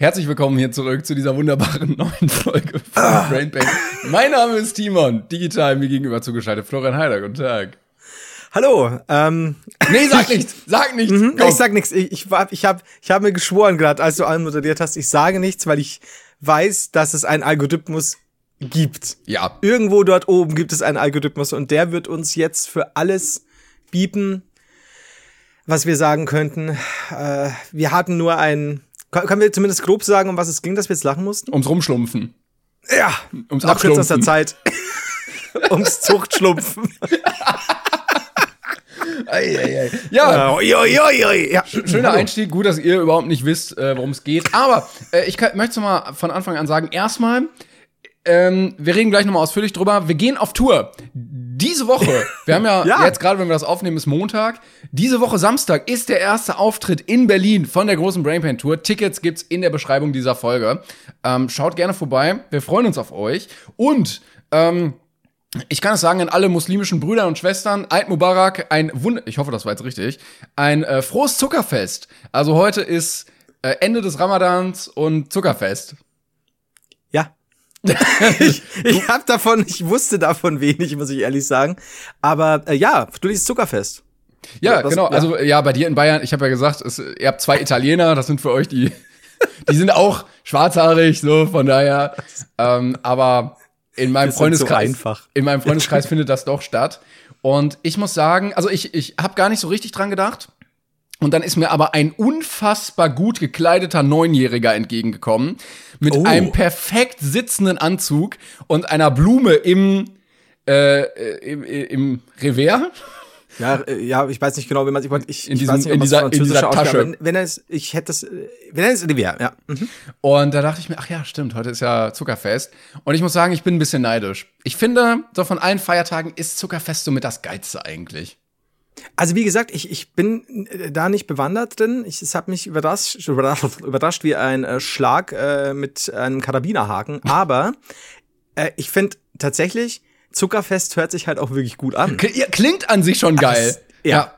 Herzlich willkommen hier zurück zu dieser wunderbaren neuen Folge von ah. Brain Pain. Mein Name ist Timon, digital mir gegenüber zugeschaltet. Florian Heider, guten Tag. Hallo. Ähm, nee, sag nichts, sag nichts. Mhm, ich sag nichts. Ich, ich, ich habe ich hab mir geschworen gerade, als du anmoderiert hast, ich sage nichts, weil ich weiß, dass es einen Algorithmus gibt. Ja. Irgendwo dort oben gibt es einen Algorithmus und der wird uns jetzt für alles bieten, was wir sagen könnten. Äh, wir hatten nur ein können wir zumindest grob sagen, um was es ging, dass wir jetzt lachen mussten? Ums Rumschlumpfen. Ja, ums nach kürzester Zeit. Ums Zuchtschlumpfen. ei, ei, ei. Ja, oi, oi, oi, ja. schöner Einstieg. Gut, dass ihr überhaupt nicht wisst, äh, worum es geht. Aber äh, ich kann, möchte mal von Anfang an sagen: Erstmal, ähm, wir reden gleich nochmal ausführlich drüber. Wir gehen auf Tour diese Woche, wir haben ja, ja. jetzt gerade, wenn wir das aufnehmen, ist Montag. Diese Woche Samstag ist der erste Auftritt in Berlin von der großen Brainpain Tour. Tickets gibt's in der Beschreibung dieser Folge. Ähm, schaut gerne vorbei. Wir freuen uns auf euch. Und ähm, ich kann es sagen an alle muslimischen Brüder und Schwestern, Eid Mubarak, ein Wunder, ich hoffe, das war jetzt richtig, ein äh, frohes Zuckerfest. Also heute ist äh, Ende des Ramadans und Zuckerfest. ich ich habe davon, ich wusste davon wenig, muss ich ehrlich sagen. Aber äh, ja, du liest Zuckerfest. Ja, Was, genau. Ja. Also ja, bei dir in Bayern, ich habe ja gesagt, es, ihr habt zwei Italiener, das sind für euch die, die sind auch schwarzhaarig, so von daher. Ähm, aber in meinem Freundeskreis, so in meinem Freundeskreis findet das doch statt. Und ich muss sagen, also ich, ich habe gar nicht so richtig dran gedacht. Und dann ist mir aber ein unfassbar gut gekleideter Neunjähriger entgegengekommen mit oh. einem perfekt sitzenden Anzug und einer Blume im, äh, im, im Revers. Ja, äh, ja, ich weiß nicht genau, wie man sich ich, in, ich diesem, nicht, in dieser, in dieser Tasche. Wenn, wenn er es, ich hätte das, wenn er es Revers, ja. Mhm. Und da dachte ich mir, ach ja, stimmt, heute ist ja Zuckerfest. Und ich muss sagen, ich bin ein bisschen neidisch. Ich finde, so von allen Feiertagen ist Zuckerfest so mit das Geilste eigentlich. Also wie gesagt, ich, ich bin äh, da nicht bewandert drin. Ich, es hat mich überrascht, überrascht, überrascht wie ein äh, Schlag äh, mit einem Karabinerhaken. Aber äh, ich finde tatsächlich, Zuckerfest hört sich halt auch wirklich gut an. Klingt an sich schon geil. Ach, ja. ja.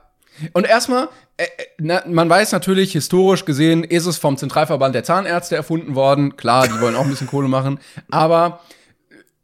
Und erstmal, äh, äh, na, man weiß natürlich, historisch gesehen ist es vom Zentralverband der Zahnärzte erfunden worden. Klar, die wollen auch ein bisschen Kohle machen. Aber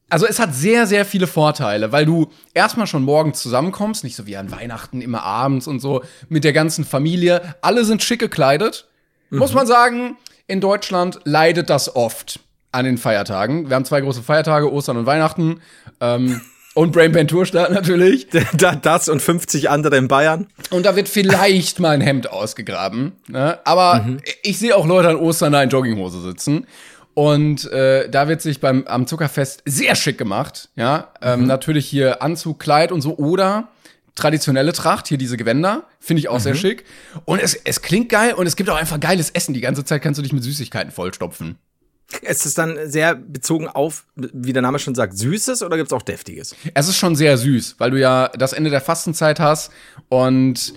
also es hat sehr, sehr viele Vorteile, weil du erstmal schon morgens zusammenkommst, nicht so wie an Weihnachten immer abends und so mit der ganzen Familie. Alle sind schick gekleidet. Mhm. Muss man sagen, in Deutschland leidet das oft an den Feiertagen. Wir haben zwei große Feiertage, Ostern und Weihnachten. Ähm, und Brain Tour Start natürlich. Das und 50 andere in Bayern. Und da wird vielleicht mal ein Hemd ausgegraben. Ne? Aber mhm. ich sehe auch Leute an Ostern da in Jogginghose sitzen. Und äh, da wird sich beim am Zuckerfest sehr schick gemacht. Ja, ähm, mhm. natürlich hier Anzug, Kleid und so oder traditionelle Tracht, hier diese Gewänder, finde ich auch mhm. sehr schick. Und es, es klingt geil und es gibt auch einfach geiles Essen. Die ganze Zeit kannst du dich mit Süßigkeiten vollstopfen. Es ist dann sehr bezogen auf, wie der Name schon sagt, Süßes oder gibt es auch Deftiges? Es ist schon sehr süß, weil du ja das Ende der Fastenzeit hast und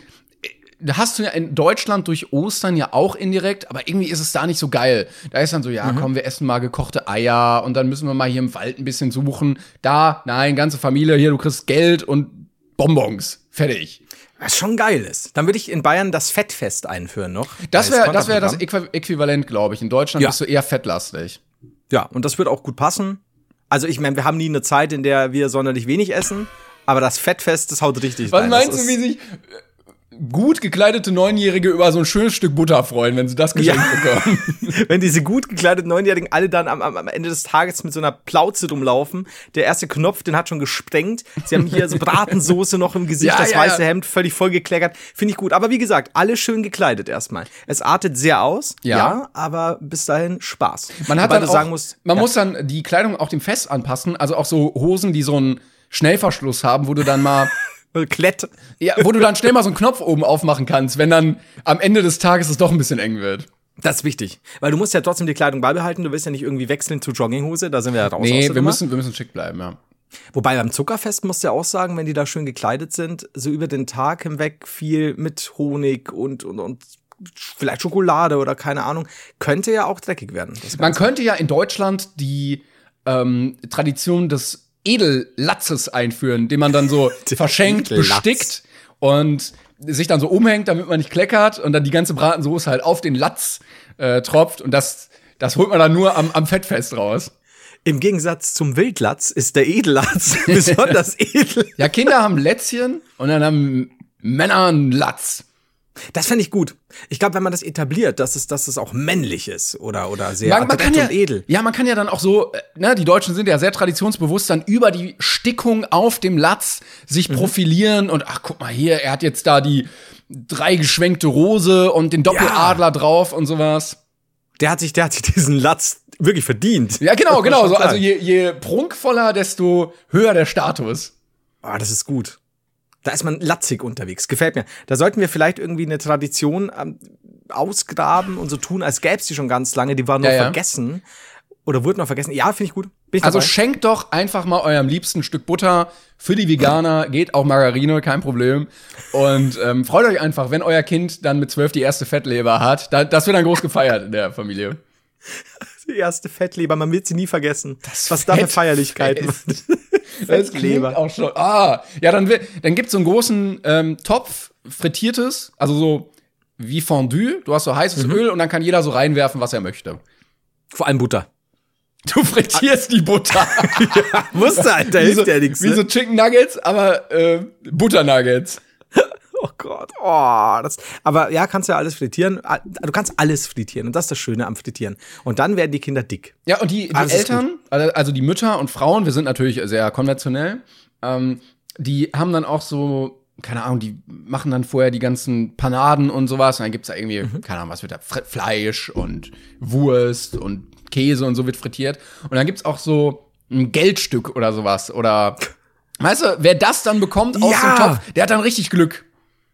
hast du ja in Deutschland durch Ostern ja auch indirekt, aber irgendwie ist es da nicht so geil. Da ist dann so, ja, mhm. komm, wir essen mal gekochte Eier und dann müssen wir mal hier im Wald ein bisschen suchen. Da, nein, ganze Familie, hier, du kriegst Geld und Bonbons. Fertig. Was schon geil ist. Dann würde ich in Bayern das Fettfest einführen noch. Das wäre das, wär das Äquivalent, glaube ich. In Deutschland ja. bist du eher fettlastig. Ja, und das wird auch gut passen. Also ich meine, wir haben nie eine Zeit, in der wir sonderlich wenig essen. Aber das Fettfest, das haut richtig Was rein. meinst du, wie sich gut gekleidete Neunjährige über so ein schönes Stück Butter freuen, wenn sie das geschenkt ja. bekommen. wenn diese gut gekleideten Neunjährigen alle dann am, am, Ende des Tages mit so einer Plauze rumlaufen. Der erste Knopf, den hat schon gesprengt. Sie haben hier so Bratensoße noch im Gesicht, ja, das ja, weiße Hemd völlig vollgekleckert. Finde ich gut. Aber wie gesagt, alle schön gekleidet erstmal. Es artet sehr aus, ja, aber bis dahin Spaß. Man hat dann auch, sagen muss, man muss dann die Kleidung auch dem Fest anpassen. Also auch so Hosen, die so einen Schnellverschluss haben, wo du dann mal Klett. Ja, wo du dann schnell mal so einen Knopf oben aufmachen kannst, wenn dann am Ende des Tages es doch ein bisschen eng wird. Das ist wichtig. Weil du musst ja trotzdem die Kleidung beibehalten. Du willst ja nicht irgendwie wechseln zu Jogginghose. Da sind wir ja raus. Nee, wir müssen, wir müssen schick bleiben, ja. Wobei beim Zuckerfest musst du ja auch sagen, wenn die da schön gekleidet sind, so über den Tag hinweg viel mit Honig und, und, und vielleicht Schokolade oder keine Ahnung, könnte ja auch dreckig werden. Man könnte ja in Deutschland die ähm, Tradition des Edellatzes einführen, den man dann so verschenkt, bestickt und sich dann so umhängt, damit man nicht kleckert und dann die ganze Bratensoße halt auf den Latz äh, tropft und das, das holt man dann nur am, am Fettfest raus. Im Gegensatz zum Wildlatz ist der Edellatz besonders edel. Ja, Kinder haben Lätzchen und dann haben Männer einen Latz. Das fände ich gut. Ich glaube, wenn man das etabliert, dass es, dass es auch männlich ist oder, oder sehr man, man kann ja, edel. Ja, man kann ja dann auch so, äh, ne, die Deutschen sind ja sehr traditionsbewusst, dann über die Stickung auf dem Latz sich mhm. profilieren und ach, guck mal hier, er hat jetzt da die drei geschwenkte Rose und den Doppeladler ja. drauf und sowas. Der hat sich, der hat sich diesen Latz wirklich verdient. Ja, genau, genau. So, also je, je prunkvoller, desto höher der Status. Ah, das ist gut. Da ist man latzig unterwegs. Gefällt mir. Da sollten wir vielleicht irgendwie eine Tradition ähm, ausgraben und so tun, als gäbe es die schon ganz lange. Die war nur ja, ja. vergessen. Oder wurde noch vergessen. Ja, finde ich gut. Ich also schenkt doch einfach mal eurem liebsten Stück Butter. Für die Veganer geht auch Margarine, kein Problem. Und ähm, freut euch einfach, wenn euer Kind dann mit zwölf die erste Fettleber hat. Da, das wird dann groß gefeiert in der Familie. Die erste Fettleber, man wird sie nie vergessen. Das Was da für Feierlichkeiten. das klingt auch schon. Ah, ja, dann, dann gibt's so einen großen ähm, Topf, frittiertes, also so wie Fondue. Du hast so heißes mhm. Öl und dann kann jeder so reinwerfen, was er möchte. Vor allem Butter. Du frittierst die Butter. ja, musste, Alter, hilft so, ja nichts. Wie ne? so Chicken Nuggets, aber äh, Butter Nuggets. Oh Gott, oh, das, aber ja, kannst ja alles frittieren. Du kannst alles frittieren und das ist das Schöne am Frittieren. Und dann werden die Kinder dick. Ja, und die, die Eltern, also die Mütter und Frauen, wir sind natürlich sehr konventionell, ähm, die haben dann auch so, keine Ahnung, die machen dann vorher die ganzen Panaden und sowas. Und dann gibt's da irgendwie, mhm. keine Ahnung, was wird da, Fleisch und Wurst und Käse und so wird frittiert. Und dann gibt's auch so ein Geldstück oder sowas. Oder Weißt du, wer das dann bekommt aus ja. dem Topf, der hat dann richtig Glück.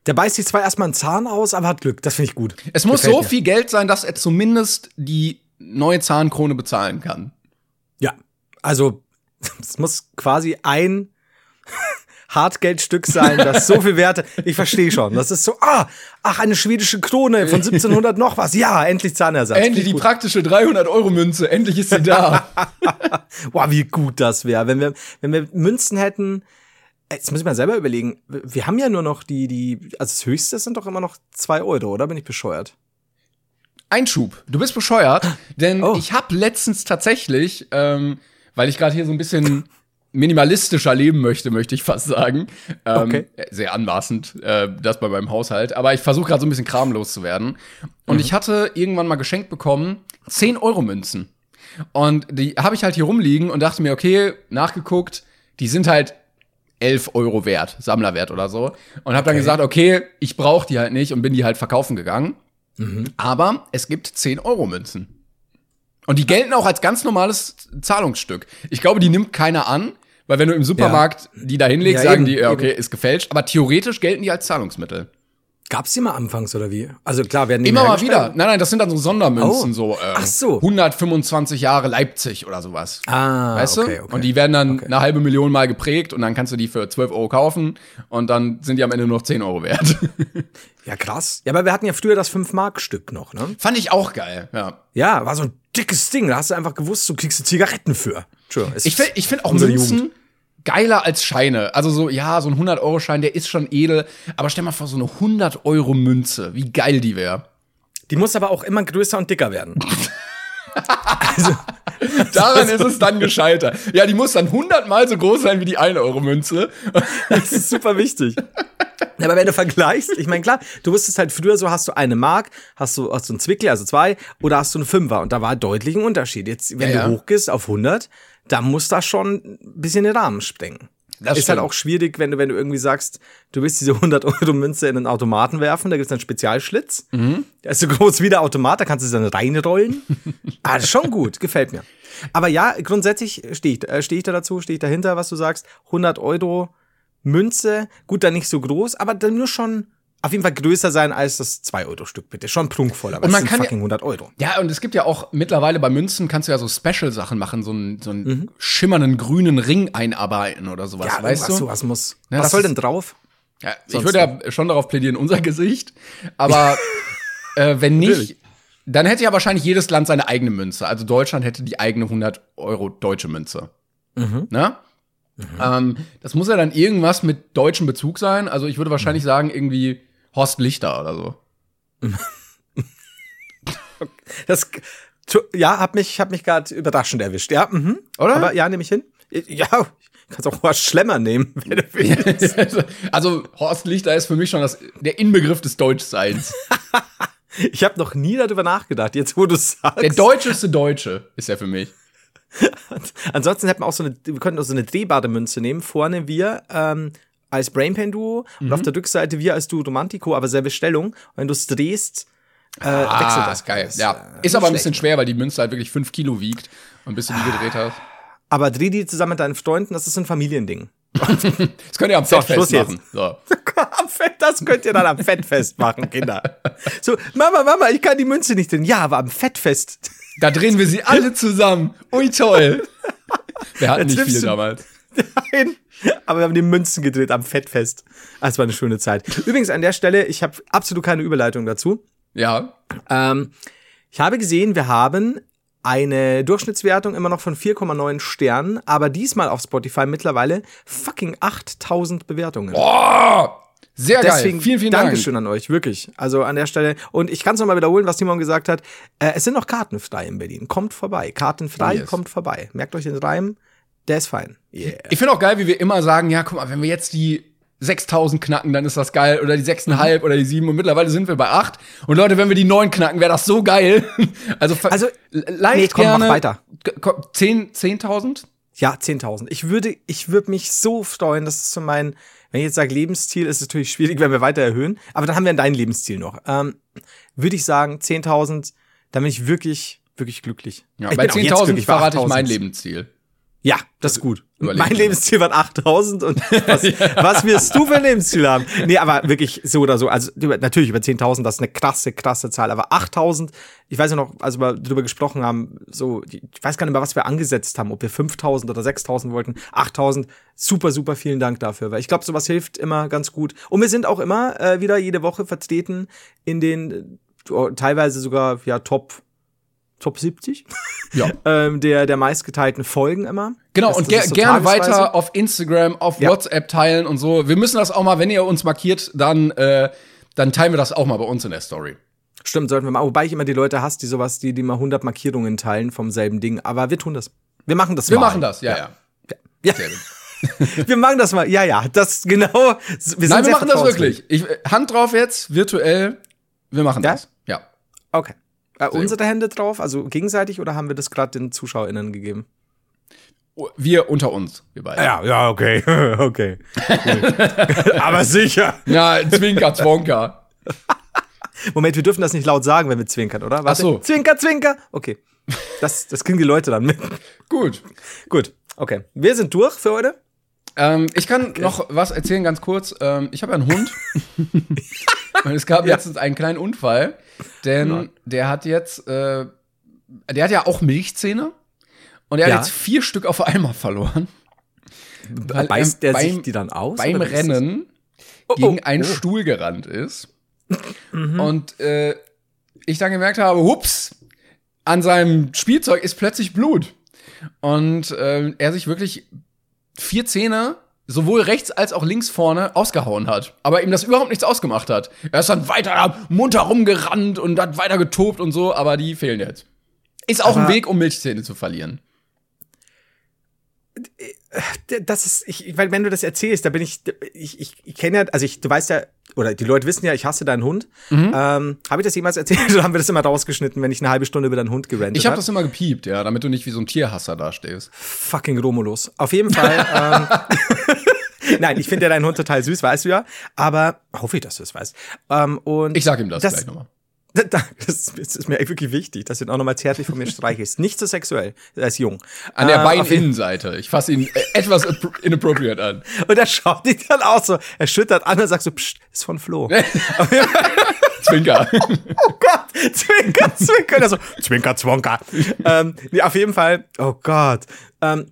Der beißt sich zwar erstmal einen Zahn aus, aber hat Glück. Das finde ich gut. Es muss Gefällt so mir. viel Geld sein, dass er zumindest die neue Zahnkrone bezahlen kann. Ja, also es muss quasi ein Hartgeldstück sein, das so viel Werte. Ich verstehe schon. Das ist so, ah, ach, eine schwedische Krone von 1700 noch was. Ja, endlich Zahnersatz. Endlich die praktische 300-Euro-Münze. Endlich ist sie da. Boah, wie gut das wäre. Wenn wir, wenn wir Münzen hätten, Jetzt muss ich mal selber überlegen. Wir haben ja nur noch die, die, also das höchste sind doch immer noch zwei Euro, oder? Bin ich bescheuert? Einschub. Du bist bescheuert, denn oh. ich habe letztens tatsächlich, ähm, weil ich gerade hier so ein bisschen minimalistischer leben möchte, möchte ich fast sagen. Ähm, okay. Sehr anmaßend, äh, das bei meinem Haushalt. Aber ich versuche gerade so ein bisschen kramlos zu werden. Und mhm. ich hatte irgendwann mal geschenkt bekommen 10 Euro Münzen. Und die habe ich halt hier rumliegen und dachte mir, okay, nachgeguckt, die sind halt 11 Euro wert, Sammlerwert oder so. Und habe dann gesagt, okay, ich brauche die halt nicht und bin die halt verkaufen gegangen. Mhm. Aber es gibt 10 Euro Münzen. Und die gelten auch als ganz normales Zahlungsstück. Ich glaube, die nimmt keiner an, weil wenn du im Supermarkt ja. die da hinlegst, ja, sagen eben, die, ja, okay, eben. ist gefälscht. Aber theoretisch gelten die als Zahlungsmittel. Gab's die mal anfangs oder wie? Also klar, werden die immer mal wieder. Nein, nein, das sind dann so Sondermünzen, oh. so, äh, Ach so 125 Jahre Leipzig oder sowas. Ah, weißt okay, du? Okay. Und die werden dann okay. eine halbe Million mal geprägt und dann kannst du die für 12 Euro kaufen und dann sind die am Ende nur noch 10 Euro wert. ja, krass. Ja, aber wir hatten ja früher das 5-Mark-Stück noch, ne? Fand ich auch geil, ja. Ja, war so ein dickes Ding. Da hast du einfach gewusst, du kriegst du Zigaretten für. Ich finde ich find auch Münzen. Jugend geiler als Scheine. Also so, ja, so ein 100-Euro-Schein, der ist schon edel. Aber stell mal vor, so eine 100-Euro-Münze. Wie geil die wäre. Die muss aber auch immer größer und dicker werden. also, Daran ist es dann gescheitert. Ja, die muss dann 100 Mal so groß sein wie die 1-Euro-Münze. Das ist super wichtig. Aber wenn du vergleichst, ich meine, klar, du wusstest halt früher so, hast du eine Mark, hast du, hast du einen Zwickli, also zwei, oder hast du eine Fünfer. Und da war deutlich ein Unterschied. Jetzt, wenn ja, du ja. hochgehst auf 100, da muss das schon ein bisschen den Rahmen sprengen. Das ist halt stimmt. halt auch schwierig, wenn du, wenn du irgendwie sagst, du willst diese 100 Euro Münze in einen Automaten werfen, da gibt es einen Spezialschlitz. Mhm. Der ist so groß wie der Automat, da kannst du sie dann reinrollen. ah, das ist schon gut, gefällt mir. Aber ja, grundsätzlich stehe ich, äh, steh ich da dazu, stehe ich dahinter, was du sagst. 100 Euro Münze, gut, dann nicht so groß, aber dann nur schon auf jeden Fall größer sein als das 2-Euro-Stück, bitte. Schon prunkvoll, aber Und man es sind kann ja- fucking 100 Euro. Ja, und es gibt ja auch mittlerweile bei Münzen kannst du ja so Special-Sachen machen, so einen, so einen schimmernden grünen Ring einarbeiten oder sowas, Ja, weißt du? sowas muss. Ja, Was soll denn drauf? Ja, ich würde ja schon darauf plädieren, unser Gesicht. Aber äh, wenn nicht, Natürlich. dann hätte ja wahrscheinlich jedes Land seine eigene Münze. Also Deutschland hätte die eigene 100 Euro deutsche Münze. Mhm. Ne? Ähm, das muss ja dann irgendwas mit deutschem Bezug sein. Also ich würde wahrscheinlich Mhm. sagen, irgendwie Horst Lichter oder so. Das, ja, hab mich, hab mich gerade überraschend erwischt. Ja, mhm. Oder? Aber ja, nehme ich hin. Ja, kannst auch Horst Schlemmer nehmen, wenn du willst. also Horst Lichter ist für mich schon das, der Inbegriff des Deutschseins. Ich habe noch nie darüber nachgedacht, jetzt wo du sagst. Der deutscheste Deutsche ist er für mich. Ansonsten hätten wir auch so eine, wir könnten auch so eine drehbare Münze nehmen. Vorne wir ähm, als Brainpan-Duo und Mhm. auf der Rückseite wir als Duo Romantico, aber selbe Stellung. Und wenn du es drehst, äh, wechselt Ah, das. ist geil. Das, Ja. äh, Ist aber ein bisschen schlecht. schwer, weil die Münze halt wirklich fünf Kilo wiegt. Und bis du die gedreht hast. Aber dreh die zusammen mit deinen Freunden, das ist ein Familiending. Das könnt ihr am So, Fettfest machen. So. Das könnt ihr dann am Fettfest machen, Kinder. So, Mama, Mama, ich kann die Münze nicht drehen. Ja, aber am Fettfest. Da drehen wir sie alle zusammen. Ui, toll. Wir hatten nicht viel damals. Nein. Aber wir haben die Münzen gedreht am Fettfest. Ah, Es war eine schöne Zeit. Übrigens an der Stelle, ich habe absolut keine Überleitung dazu. Ja. Ähm, ich habe gesehen, wir haben eine Durchschnittswertung immer noch von 4,9 Sternen, aber diesmal auf Spotify mittlerweile fucking 8000 Bewertungen. Oh, sehr geil. Deswegen vielen, vielen Dankeschön an euch, wirklich. Also an der Stelle. Und ich kann es nochmal wiederholen, was Timon gesagt hat. Äh, es sind noch Karten frei in Berlin. Kommt vorbei. Kartenfrei, Yes. kommt vorbei. Merkt euch den Reim. Der ist fein. Yeah. Ich finde auch geil, wie wir immer sagen, ja, guck mal, wenn wir jetzt die 6000 knacken, dann ist das geil. Oder die 6,5 oder die 7. Und mittlerweile sind wir bei 8. Und Leute, wenn wir die 9 knacken, wäre das so geil. Also, Also, leicht nee, komm, mach gerne. weiter. K- komm, 10 10.000? Ja, 10.000. Ich würde, ich würde mich so freuen, das ist so mein, wenn ich jetzt sage Lebensziel, ist es natürlich schwierig, wenn wir weiter erhöhen, aber dann haben wir dein Lebensziel noch. Ähm, würde ich sagen, 10.000, dann bin ich wirklich, wirklich glücklich. Ja, ich bei bin auch jetzt 10.000 glücklich, bei verrate ich 8.000. mein Lebensziel. Ja, das ist gut. überleg Mein. Lebensziel waren 8000 und was, was wirst du für ein Lebensziel haben? Nee, aber wirklich so oder so. Also natürlich über 10.000, das ist eine krasse, krasse Zahl. Aber 8000, ich weiß ja noch, als wir darüber gesprochen haben, so, ich weiß gar nicht mehr, was wir angesetzt haben, ob wir 5000 oder 6000 wollten. 8000, super, super vielen Dank dafür. Weil ich glaube, sowas hilft immer ganz gut. Und wir sind auch immer äh, wieder jede Woche vertreten in den äh, teilweise sogar, ja, Top, Top 70 Ja. ähm, der, der meistgeteilten Folgen immer. Genau, Das- und ger so gerne weiter auf Instagram, auf Ja. WhatsApp teilen und so. Wir müssen das auch mal, wenn ihr uns markiert, dann, äh, dann teilen wir das auch mal bei uns in der Story. Stimmt, sollten wir mal. Wobei ich immer die Leute hasse, die sowas, die, die mal 100 Markierungen teilen vom selben Ding. Aber wir tun das. Wir machen das Wir mal. machen das, ja, ja. Ja. Gut. Wir machen das mal. Ja, ja, das genau. Wir sind Nein, wir machen das wirklich. Ich, Hand drauf jetzt, virtuell. Wir machen Ja? das. Ja. Okay. Äh, unsere Hände drauf, also gegenseitig, oder haben wir das gerade den ZuschauerInnen gegeben? Wir unter uns, wir beide. Ja, ja, okay. okay. Aber sicher. Ja, Zwinker, Zwonker. Moment, wir dürfen das nicht laut sagen, wenn wir zwinkern, oder? Warte. Ach so. Zwinker, zwinker. Okay. Das, das kriegen die Leute dann mit. Gut. Gut. Okay. Wir sind durch für heute. Ähm, ich kann noch was erzählen, ganz kurz. Ähm, ich habe ja einen Hund. Und es gab letztens einen kleinen Unfall, denn der hat jetzt, äh, der hat ja auch Milchzähne. Und er Ja. hat jetzt vier Stück auf einmal verloren. Weil Beißt er der sich beim- die dann aus? Beim? Rennen Oh, gegen oh, einen oh. Mhm. Stuhl gerannt ist. Und äh, ich dann gemerkt habe, hups, an seinem Spielzeug ist plötzlich Blut. Und ähm, er sich wirklich vier Zähne sowohl rechts als auch links vorne ausgehauen hat. Aber ihm das überhaupt nichts ausgemacht hat. Er ist dann weiter munter rumgerannt und hat weiter getobt und so, aber die fehlen jetzt. Ist auch ein Aber- Weg, um Milchzähne zu verlieren. Das ist, ich, weil wenn du das erzählst, da bin ich, ich, ich, ich kenne ja, also ich, du weißt ja, oder die Leute wissen ja, ich hasse deinen Hund. Mhm. Ähm, habe ich das jemals erzählt oder haben wir das immer rausgeschnitten, wenn ich eine halbe Stunde über deinen Hund gerantet Ich habe hab? das immer gepiept, ja, damit du nicht wie so ein Tierhasser dastehst. Fucking Romulus. Auf jeden Fall. ähm, Nein, ich finde ja deinen Hund total süß, weißt du ja. Aber hoffe ich, dass du es weißt. Ähm, und Ich sag ihm das, Das- gleich nochmal. Das ist mir wirklich wichtig, dass du ihn auch nochmal zärtlich von mir streichelst. Nicht so sexuell. Er ist jung. An der äh, Beininnenseite. Ich fasse ihn etwas inappropriate an. Und er schaut dich dann auch so. Er schüttert an und sagt so, pst, ist von Flo. Zwinker. oh Gott, Zwinker, Zwinker. Also, Zwinker, Zwonker. ähm, nee, auf jeden Fall, oh Gott. Ähm,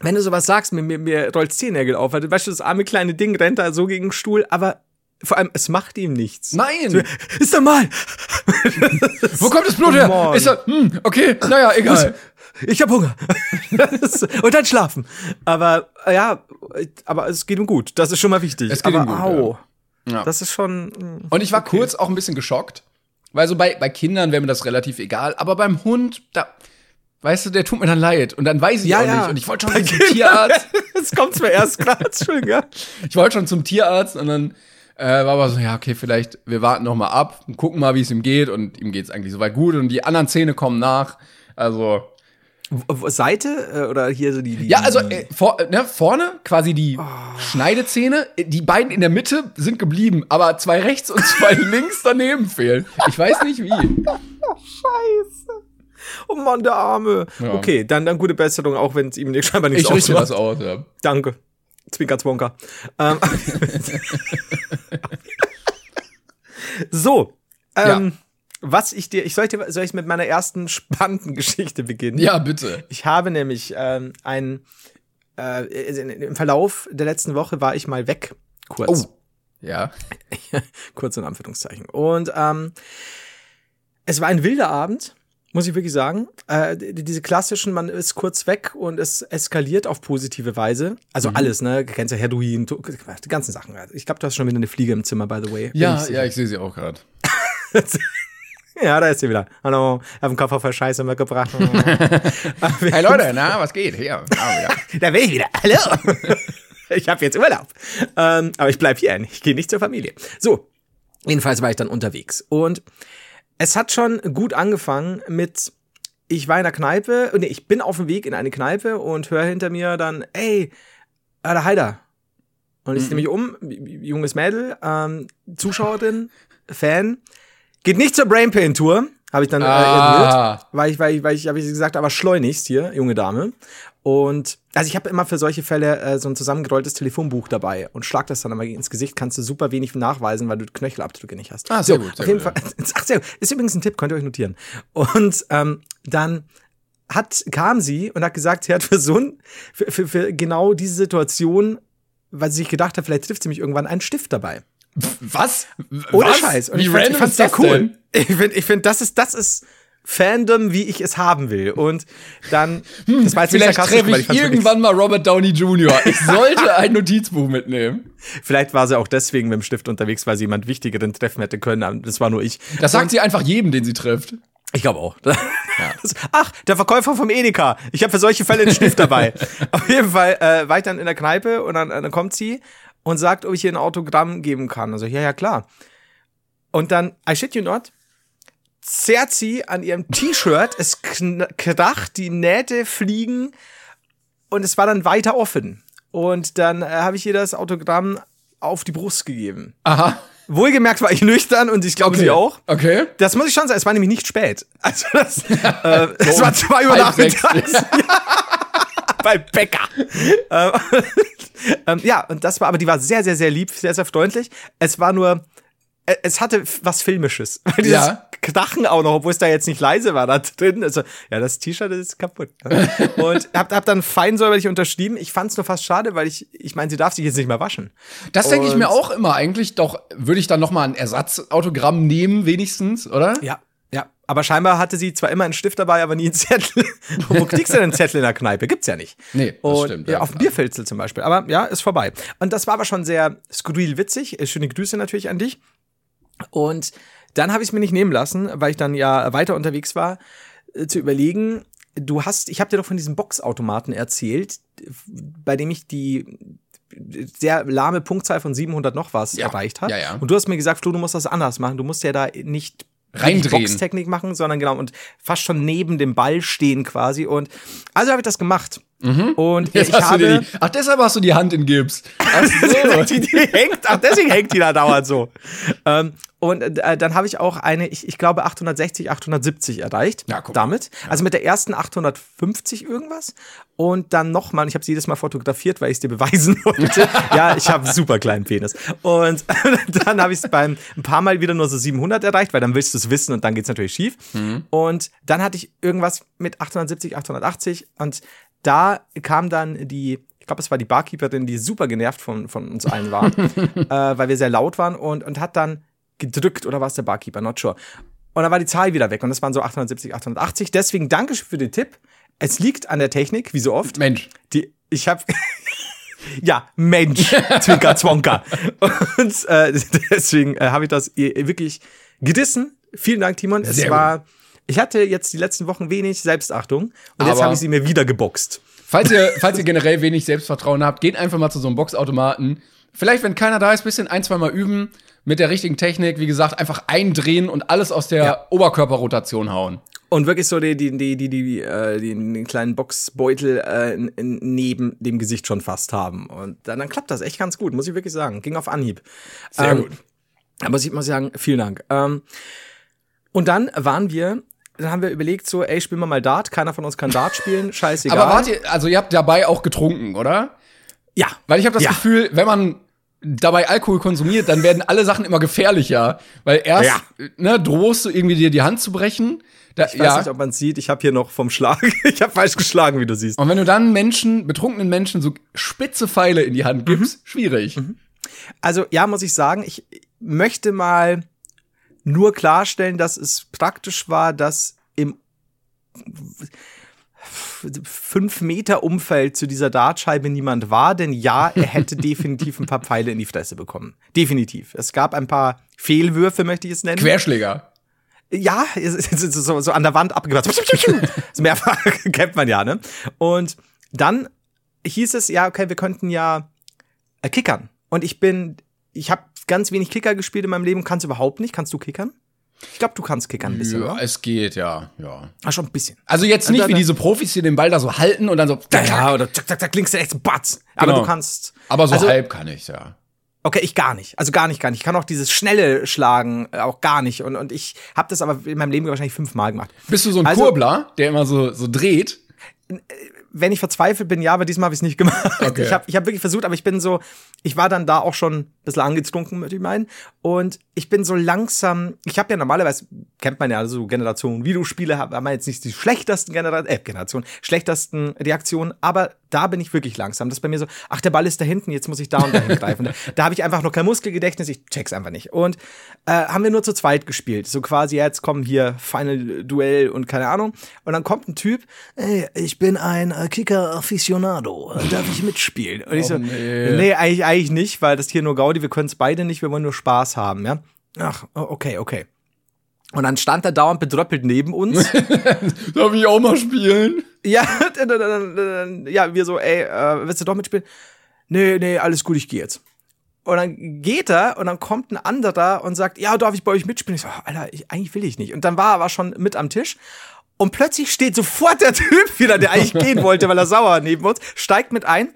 wenn du sowas sagst, mir, mir, mir rollt Zehennägel auf. Weil, weißt du, das arme kleine Ding rennt da so gegen den Stuhl, aber vor allem, es macht ihm nichts. Nein! Ist normal! Wo kommt das Blut her? Oh ist er, hm, okay, naja, egal. Ich hab Hunger. und dann schlafen. Aber, ja, aber es geht ihm gut. Das ist schon mal wichtig. Es geht aber, ihm gut. Au. Ja. Das ist schon. Hm, und ich war okay. kurz auch ein bisschen geschockt. Weil so bei, bei Kindern wäre mir das relativ egal. Aber beim Hund, da, weißt du, der tut mir dann leid. Und dann weiß ich ja, auch ja. nicht. Und ich wollte schon zum Tierarzt. Jetzt kommt's mir erst gerade. Entschuldigung, ja. Ich wollte schon zum Tierarzt und dann äh, war aber so, ja, okay, vielleicht, wir warten noch mal ab und gucken mal, wie es ihm geht. Und ihm geht's eigentlich soweit gut. Und die anderen Zähne kommen nach. Also. Seite äh, oder hier so die, die Ja, also äh, vor, ne, vorne quasi die oh. Schneidezähne, die beiden in der Mitte sind geblieben, aber zwei rechts und zwei links daneben fehlen. Ich weiß nicht wie. Scheiße. Oh Mann, der Arme. Ja. Okay, dann, dann gute Besserung, auch wenn es ihm nicht, scheinbar nichts Ich richte was aus, ja. Danke. Zwinker Zwonker. Ähm, so. Ähm, ja. Was ich dir, ich sollte, soll ich mit meiner ersten spannenden Geschichte beginnen? Ja, bitte. Ich habe nämlich ähm, ein, äh, im Verlauf der letzten Woche war ich mal weg, kurz. Oh. Ja. kurz in Anführungszeichen. Und ähm, es war ein wilder Abend muss ich wirklich sagen. Äh, diese klassischen, man ist kurz weg und es eskaliert auf positive Weise. Also mhm. alles, ne? Du kennst ja Heroin, die ganzen Sachen. Ich glaube, du hast schon wieder eine Fliege im Zimmer, by the way. Ja, ich ja, ich sehe sie auch gerade. ja, da ist sie wieder. Hallo, hab einen Koffer voll Scheiße mitgebracht. hey Leute, na, was geht? Hier, da will ich wieder. Hallo. ich habe jetzt Urlaub. Ähm, aber ich bleib hier, ich gehe nicht zur Familie. So, jedenfalls war ich dann unterwegs und es hat schon gut angefangen mit, ich war in der Kneipe, nee, ich bin auf dem Weg in eine Kneipe und höre hinter mir dann, ey, äh, der Heider. Und ich mhm. sehe mich um, junges Mädel, ähm, Zuschauerin, Fan, geht nicht zur Brainpain Tour, habe ich dann äh, ah. weil ich, weil ich, weil ich, habe ich gesagt, aber schleunigst hier, junge Dame. Und also ich habe immer für solche Fälle äh, so ein zusammengerolltes Telefonbuch dabei und schlag das dann immer ins Gesicht, kannst du super wenig nachweisen, weil du Knöchelabdrücke nicht hast. Ah, sehr so, gut. Sehr auf jeden gut, Fall. Ja. Ach, sehr gut. Ist übrigens ein Tipp, könnt ihr euch notieren. Und ähm, dann hat, kam sie und hat gesagt, sie hat für so ein, für, für, für genau diese Situation, weil sie sich gedacht hat, vielleicht trifft sie mich irgendwann, einen Stift dabei. Was? Ohne Was? Scheiß. Und Wie ich, random ich fand's sehr cool. Denn? Ich finde, ich find, das ist, das ist Fandom, wie ich es haben will. Und dann, hm, das war jetzt vielleicht treffe ich, ich irgendwann mal Robert Downey Jr. Ich sollte ein Notizbuch mitnehmen. Vielleicht war sie auch deswegen mit dem Stift unterwegs, weil sie jemand Wichtigeren treffen hätte können. Das war nur ich. Das sagt Und, sie einfach jedem, den sie trifft. Ich glaube auch. Ja. Ach, der Verkäufer vom Edeka. Ich habe für solche Fälle einen Stift dabei. Auf jeden Fall äh, war ich dann in der Kneipe und dann, dann kommt sie und sagt, ob ich ihr ein Autogramm geben kann. Also, ja, ja, klar. Und dann, I shit you not, zerrt sie an ihrem T-Shirt, es kracht, die Nähte fliegen und es war dann weiter offen. Und dann äh, habe ich ihr das Autogramm auf die Brust gegeben. Aha. Wohlgemerkt war ich nüchtern und ich glaube okay. sie auch. Okay. Das muss ich schon sagen, es war nämlich nicht spät. Also das, äh, es war zwei Uhr nachmittags. Bei Bäcker. Ähm, ähm, ja, und das war, aber die war sehr, sehr, sehr lieb, sehr, sehr freundlich. Es war nur, es hatte was Filmisches. Weil dieses ja. Knachen auch noch, obwohl es da jetzt nicht leise war da drin. Also, ja, das T-Shirt ist kaputt. Und hab, hab dann fein säuberlich unterschrieben. Ich fand's nur fast schade, weil ich, ich meine, sie darf sich jetzt nicht mehr waschen. Das denke ich mir auch immer eigentlich. Doch würde ich dann noch mal ein Ersatzautogramm nehmen, wenigstens, oder? Ja. Ja, aber scheinbar hatte sie zwar immer einen Stift dabei, aber nie einen Zettel. Wo kriegst du denn einen Zettel in der Kneipe? Gibt's ja nicht. Nee, das und, stimmt. Ja, auf dem Bierfilzel zum Beispiel. Aber ja, ist vorbei. Und das war aber schon sehr skurril witzig. Schöne Grüße natürlich an dich. Und dann habe ich es mir nicht nehmen lassen, weil ich dann ja weiter unterwegs war, äh, zu überlegen, du hast, ich habe dir doch von diesem Boxautomaten erzählt, bei dem ich die sehr lahme Punktzahl von 700 noch was ja. erreicht habe. Ja, ja. Und du hast mir gesagt, Flo, du musst das anders machen. Du musst ja da nicht reindrehen. Boxtechnik machen, sondern genau und fast schon neben dem Ball stehen quasi. Und also habe ich das gemacht. Mhm. Und Jetzt ich habe, die, ach, deshalb hast du die Hand in Gips. Ach so. die, die hängt, ach, deswegen hängt die da dauernd so. Ähm, und äh, dann habe ich auch eine, ich, ich glaube 860, 870 erreicht. Ja, damit. Also mit der ersten 850 irgendwas. Und dann nochmal, ich habe sie jedes Mal fotografiert, weil ich es dir beweisen wollte. ja, ich habe einen super kleinen Penis. Und dann habe ich es beim ein paar Mal wieder nur so 700 erreicht, weil dann willst du es wissen und dann geht's natürlich schief. Mhm. Und dann hatte ich irgendwas mit 870, 880 und da kam dann die ich glaube, es war die Barkeeperin, die super genervt von, von uns allen war, äh, weil wir sehr laut waren und, und hat dann gedrückt oder war es der Barkeeper, not sure. Und dann war die Zahl wieder weg und das waren so 870, 880. Deswegen danke für den Tipp. Es liegt an der Technik, wie so oft. Mensch. Die, ich habe ja, Mensch, Zwinker, Zwonker. Und äh, deswegen äh, habe ich das wirklich gedissen. Vielen Dank, Timon. Es Sehr war, gut. Ich hatte jetzt die letzten Wochen wenig Selbstachtung und Aber jetzt habe ich sie mir wieder geboxt. Falls ihr, falls ihr generell wenig Selbstvertrauen habt, geht einfach mal zu so einem Boxautomaten. Vielleicht, wenn keiner da ist, bisschen ein, zwei Mal üben mit der richtigen Technik. Wie gesagt, einfach eindrehen und alles aus der ja. Oberkörperrotation hauen. Und wirklich so die, die, die, die, die, äh, den kleinen Boxbeutel äh, neben dem Gesicht schon fast haben. Und dann, dann klappt das echt ganz gut, muss ich wirklich sagen. Ging auf Anhieb. Sehr ähm, gut. Aber ich muss sagen, vielen Dank. Ähm, und dann waren wir dann haben wir überlegt, so, ey, spielen wir mal Dart. Keiner von uns kann Dart spielen. Scheißegal. Aber wart ihr, also ihr habt dabei auch getrunken, oder? Ja. Weil ich habe das ja. Gefühl, wenn man dabei Alkohol konsumiert, dann werden alle Sachen immer gefährlicher. Weil erst, ja. ne, drohst du irgendwie dir die Hand zu brechen. Da, ich weiß ja. nicht, ob man sieht. Ich habe hier noch vom Schlag. ich habe falsch geschlagen, wie du siehst. Und wenn du dann Menschen, betrunkenen Menschen so spitze Pfeile in die Hand gibst, mhm. schwierig. Mhm. Also ja, muss ich sagen, ich möchte mal nur klarstellen, dass es praktisch war, dass im fünf Meter Umfeld zu dieser Dartscheibe niemand war, denn ja, er hätte definitiv ein paar Pfeile in die Fresse bekommen. Definitiv. Es gab ein paar Fehlwürfe, möchte ich es nennen. Querschläger. Ja, so, so an der Wand abgebracht. so mehrfach kennt man ja, ne? Und dann hieß es, ja, okay, wir könnten ja äh, kickern. Und ich bin, ich habe ganz wenig Kicker gespielt in meinem Leben, kannst überhaupt nicht. Kannst du kickern? Ich glaube, du kannst kickern ein bisschen. Ja, oder? es geht, ja, ja. Ah, schon ein bisschen. Also jetzt nicht wie diese Profis, die den Ball da so halten und dann so. Ja, ja oder zack, zack, zack, links, rechts, batz. Aber genau. du kannst. Aber so also, halb kann ich, ja. Okay, ich gar nicht. Also gar nicht, gar nicht. Ich kann auch dieses schnelle Schlagen äh, auch gar nicht. Und, und ich habe das aber in meinem Leben wahrscheinlich fünfmal gemacht. Bist du so ein also, Kurbler, der immer so, so dreht? Äh, wenn ich verzweifelt bin, ja, aber diesmal habe ich es nicht gemacht. Okay. Ich habe ich hab wirklich versucht, aber ich bin so, ich war dann da auch schon ein bisschen angetrunken, würde ich meinen. Und ich bin so langsam, ich habe ja normalerweise, kennt man ja so Generationen Videospiele, haben wir jetzt nicht die schlechtesten Genera äh, Generationen, schlechtesten Reaktionen, aber da bin ich wirklich langsam. Das ist bei mir so, ach, der Ball ist da hinten, jetzt muss ich da und dahin greifen. Da, da habe ich einfach noch kein Muskelgedächtnis, ich check's einfach nicht. Und äh, haben wir nur zu zweit gespielt. So quasi, jetzt kommen hier Final Duell und keine Ahnung. Und dann kommt ein Typ, ey, ich bin ein äh, Kicker-Aficionado, darf ich mitspielen? Und ich oh, so, nee, nee eigentlich, eigentlich nicht, weil das hier nur Gaudi, wir können es beide nicht, wir wollen nur Spaß haben, ja. Ach, okay, okay. Und dann stand er dauernd bedröppelt neben uns. Darf ich auch mal spielen? Ja, ja, wir so, ey, äh, willst du doch mitspielen? Nee, nee, alles gut, ich gehe jetzt. Und dann geht er und dann kommt ein anderer und sagt, ja, darf ich bei euch mitspielen? Ich so, Alter, ich, eigentlich will ich nicht. Und dann war er aber schon mit am Tisch. Und plötzlich steht sofort der Typ wieder, der eigentlich gehen wollte, weil er sauer neben uns, steigt mit ein